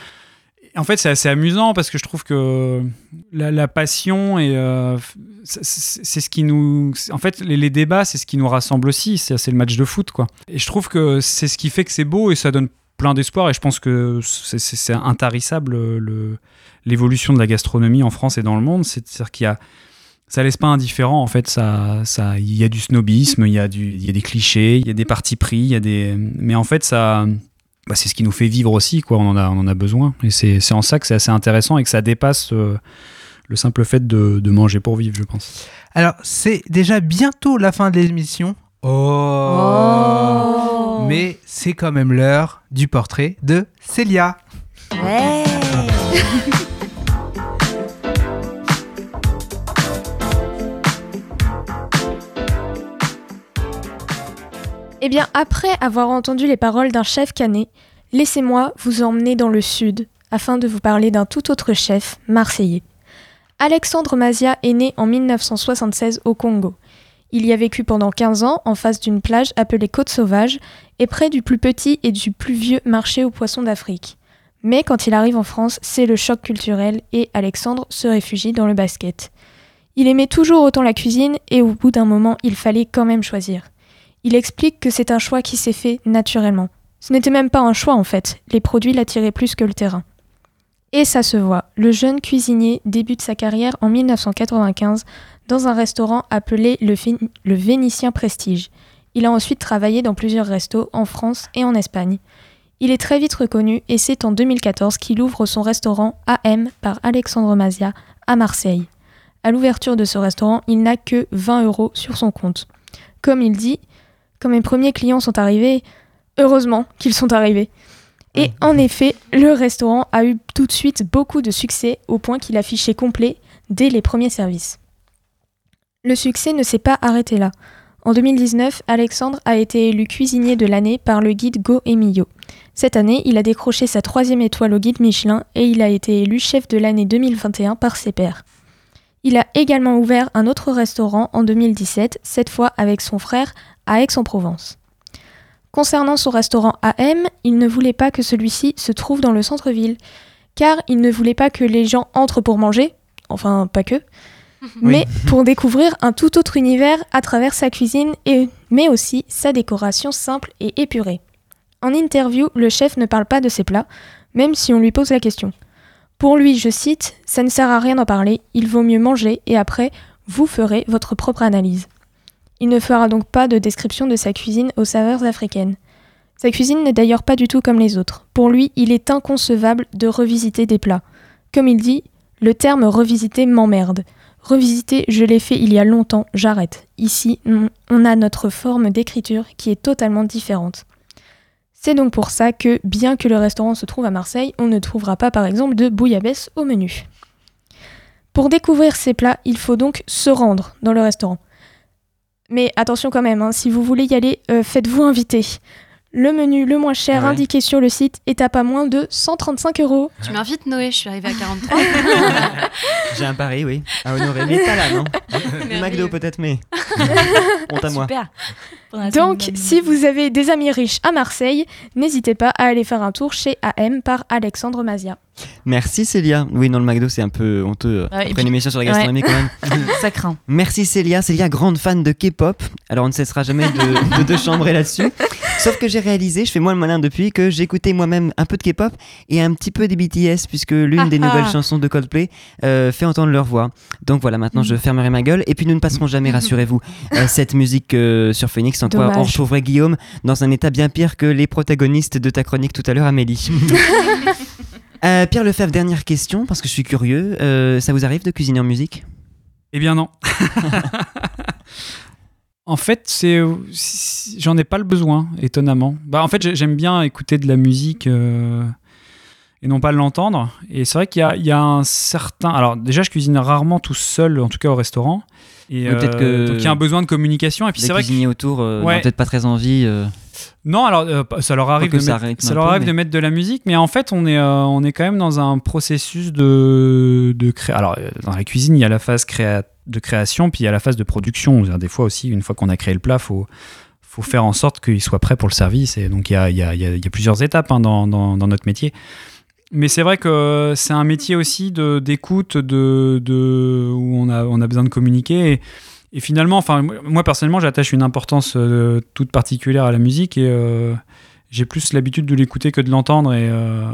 en fait, c'est assez amusant parce que je trouve que la, passion et euh, c'est ce qui nous. En fait, les, débats, c'est ce qui nous rassemble aussi. C'est le match de foot, quoi. Et je trouve que c'est ce qui fait que c'est beau et ça donne plein d'espoir. Et je pense que c'est- intarissable le- l'évolution de la gastronomie en France et dans le monde. C'est-à-dire qu'il y a ça laisse pas indifférent en fait ça ça il y a du snobisme il y a du il y a des clichés il y a des partis pris il y a des mais en fait ça bah, c'est ce qui nous fait vivre aussi quoi on en a on en a besoin et c'est c'est en ça que c'est assez intéressant et que ça dépasse euh, le simple fait de, de manger pour vivre je pense Alors, c'est déjà bientôt la fin de l'émission. Oh. Mais c'est quand même l'heure du portrait de Célia. Ouais. Eh bien, après avoir entendu les paroles d'un chef canet, laissez-moi vous emmener dans le sud afin de vous parler d'un tout autre chef marseillais. Alexandre Mazia est né en 1976 au Congo. Il y a vécu pendant 15 ans en face d'une plage appelée Côte Sauvage et près du plus petit et du plus vieux marché aux poissons d'Afrique. Mais quand il arrive en France, c'est le choc culturel et Alexandre se réfugie dans le basket. Il aimait toujours autant la cuisine et au bout d'un moment, il fallait quand même choisir. Il explique que c'est un choix qui s'est fait naturellement. Ce n'était même pas un choix en fait, les produits l'attiraient plus que le terrain. Et ça se voit, le jeune cuisinier débute sa carrière en 1995 dans un restaurant appelé le, Vénitien Prestige. Il a ensuite travaillé dans plusieurs restos en France et en Espagne. Il est très vite reconnu et c'est en 2014 qu'il ouvre son restaurant AM par Alexandre Mazia à Marseille. À l'ouverture de ce restaurant, il n'a que 20 euros sur son compte. Comme il dit, quand mes premiers clients sont arrivés, heureusement qu'ils sont arrivés. Et en effet, le restaurant a eu tout de suite beaucoup de succès au point qu'il affichait complet dès les premiers services. Le succès ne s'est pas arrêté là. En 2019, Alexandre a été élu cuisinier de l'année par le guide Go Emilio. Cette année, il a décroché sa troisième étoile au guide Michelin et il a été élu chef de l'année 2021 par ses pairs. Il a également ouvert un autre restaurant en 2017, cette fois avec son frère à Aix-en-Provence. Concernant son restaurant AM, il ne voulait pas que celui-ci se trouve dans le centre-ville, car il ne voulait pas que les gens entrent pour manger, enfin pas que, mais pour découvrir un tout autre univers à travers sa cuisine, et, mais aussi sa décoration simple et épurée. En interview, le chef ne parle pas de ses plats, même si on lui pose la question. Pour lui, je cite, Ça ne sert à rien d'en parler, il vaut mieux manger et après, vous ferez votre propre analyse. Il ne fera donc pas de description de sa cuisine aux saveurs africaines. Sa cuisine n'est d'ailleurs pas du tout comme les autres. Pour lui, il est inconcevable de revisiter des plats. Comme il dit, le terme revisiter m'emmerde. Revisiter, je l'ai fait il y a longtemps, j'arrête. Ici, on- a notre forme d'écriture qui est totalement différente. C'est donc pour ça que, bien que le restaurant se trouve à Marseille, on ne trouvera pas par exemple de bouillabaisse au menu. Pour découvrir ces plats, il faut donc se rendre dans le restaurant. Mais attention quand même, hein, si vous voulez y aller, euh, faites-vous inviter. Le menu le moins cher Ouais. indiqué sur le site est à pas moins de 135 euros. Tu m'invites Noé, je suis arrivée à 43. J'ai un pari, oui, à honorer. Mais pas là, non. McDo peut-être, mais. Honte à moi. Super. Donc, si vous avez des amis riches à Marseille, n'hésitez pas à aller faire un tour chez AM par Alexandre Mazia. Merci Célia. Oui, non, le McDo, c'est un peu honteux. Ouais, et Après puis- une émission sur la ouais. gastronomie, quand même. Ça craint. Merci Célia. Célia, grande fan de K-pop. Alors, on ne cessera jamais de, de, de chambrer là-dessus. Sauf que j'ai réalisé, je fais moi le malin depuis, que j'écoutais moi-même un peu de K-pop et un petit peu des BTS, puisque l'une des Ah ah. nouvelles chansons de Coldplay euh, fait entendre leur voix. Donc voilà, maintenant je fermerai ma gueule. Et puis nous ne passerons jamais, rassurez-vous, euh, cette musique euh, sur Phoenix, en quoi on retrouverait Guillaume dans un état bien pire que les protagonistes de ta chronique tout à l'heure, Amélie. Euh, Pierre Lefebvre, dernière question, parce que je suis curieux. Euh, ça vous arrive de cuisiner en musique? Eh bien non. en fait, c'est j'en ai pas le besoin, étonnamment. Bah, en fait, j'ai- j'aime bien écouter de la musique euh, et non pas l'entendre. Et c'est vrai qu'il y a, il y a un certain. Alors déjà, je cuisine rarement tout seul, en tout cas au restaurant. Et Oui, peut-être euh, que donc il y a un besoin de communication. Et puis c'est vrai que cuisiniers autour euh, Ouais. n'ont peut-être pas très envie. euh. non, alors euh, ça leur arrive, de ça mettre, rythme ça un leur peu, arrive mais- de mettre de la musique, mais en fait, on est, on est quand même dans un processus de, de cré... Alors, dans la cuisine, il y a la phase créa- de création, puis il y a la phase de production. Des fois aussi, une fois qu'on a créé le plat, faut faut faire en sorte qu'il soit prêt pour le service. Et donc, il y a, il y a- il il plusieurs étapes hein, dans, dans- notre métier. Mais c'est vrai que c'est un métier aussi de- d'écoute, de, de, où on a, on a besoin de communiquer. Et, finalement, enfin, moi personnellement, j'attache une importance euh, toute particulière à la musique euh, j'ai plus l'habitude de l'écouter que de l'entendre. Et, euh,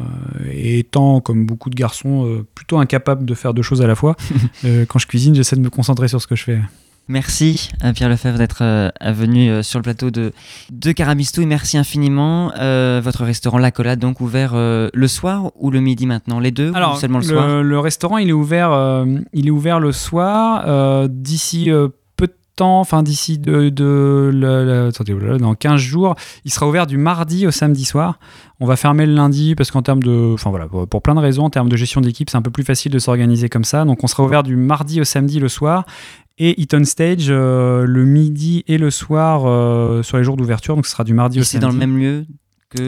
et étant, comme beaucoup de garçons, euh, plutôt incapable de faire deux choses à la fois, euh, quand je cuisine, j'essaie de me concentrer sur ce que je fais. Merci à Pierre Lefebvre d'être venu sur le plateau de, de Carabistouille. Merci infiniment. Votre restaurant La Collade, donc ouvert le soir ou le midi maintenant? Les deux Alors, ou seulement le, le, soir? le restaurant, il est ouvert, il est ouvert le soir. d'ici temps, enfin d'ici de, de- le- voilà, dans 15 jours, il sera ouvert du mardi au samedi soir. On va fermer le lundi parce qu'en termes de, enfin voilà, pour, pour plein de raisons, en termes de gestion d'équipe, c'est un peu plus facile de s'organiser comme ça. Donc on sera ouvert du mardi au samedi le soir. Et Eat on Stage euh, le midi et le soir euh, sur les jours d'ouverture, donc ce sera du mardi Et au c'est samedi. dans le même lieu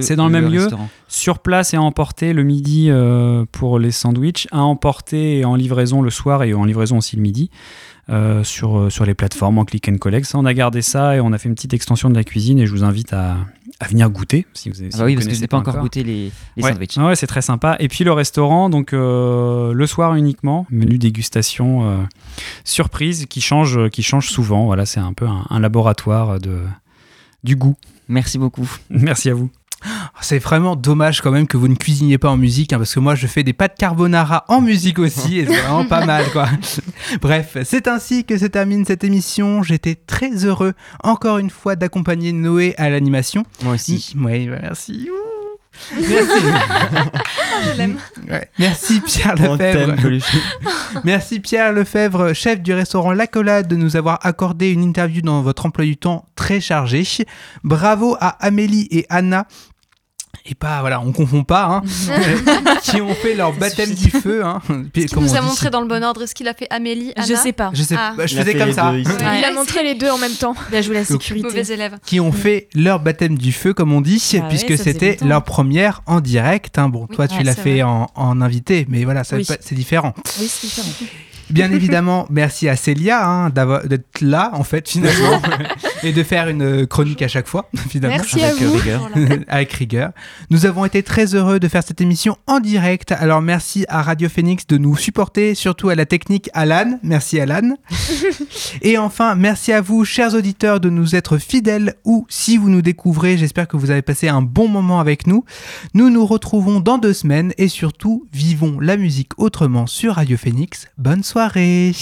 C'est dans le même lieu, restaurant. sur place et à emporter le midi euh, pour les sandwichs, à emporter et en livraison le soir et en livraison aussi le midi euh, sur, euh, sur les plateformes en click and collect. Ça, on a gardé ça et on a fait une petite extension de la cuisine et je vous invite à, à venir goûter. Si vous, si Ah bah vous oui, parce que je n'ai pas encore goûté les, les ouais. sandwichs. Ouais, c'est très sympa. Et puis le restaurant, donc euh, le soir uniquement, menu dégustation euh, surprise qui change, qui change souvent. Voilà, c'est un peu un, un laboratoire de du goût. Merci beaucoup. Merci à vous. C'est vraiment dommage quand même que vous ne cuisiniez pas en musique, hein, parce que moi je fais des pâtes carbonara en musique aussi, et c'est vraiment pas mal quoi. Bref, c'est ainsi que se termine cette émission. J'étais très heureux, encore une fois, d'accompagner Noé à l'animation. Moi aussi. Oui, bah, merci. Ouh. Merci. Je l'aime. Ouais. Merci Pierre Lefebvre. Merci Pierre Lefebvre, chef du restaurant L'Accolade, de nous avoir accordé une interview dans votre emploi du temps très chargé. Bravo à Amélie et Anna. Et pas, voilà, on confond pas, hein, qui ont fait leur baptême du feu. Hein. Puis, Est-ce qu'il comme nous on a montré dans le bon ordre Est-ce qu'il a fait Amélie Anna Je sais pas. Je sais Ah. pas, je faisais comme ça. deux. Ouais. Il a montré les deux en même temps. Bien joué la sécurité. Mauvais élève. Qui ont fait leur baptême du feu, comme on dit, Ah ouais, puisque c'était leur première en direct. hein. Bon, Oui, toi, tu ouais, l'as fait en, en invité, mais voilà, Oui. c'est différent. Oui, c'est différent. Bien évidemment, merci à Célia hein, d'être là, en fait, finalement, et de faire une chronique à chaque fois, finalement. Merci à Avec euh, vous. rigueur. avec rigueur. Nous avons été très heureux de faire cette émission en direct. Alors merci à Radio Phoenix de nous supporter, surtout à la technique Alan. Merci Alan. Et enfin, merci à vous, chers auditeurs, de nous être fidèles ou si vous nous découvrez, j'espère que vous avez passé un bon moment avec nous. Nous nous retrouvons dans deux semaines et surtout, vivons la musique autrement sur Radio Phoenix. Bonne soirée.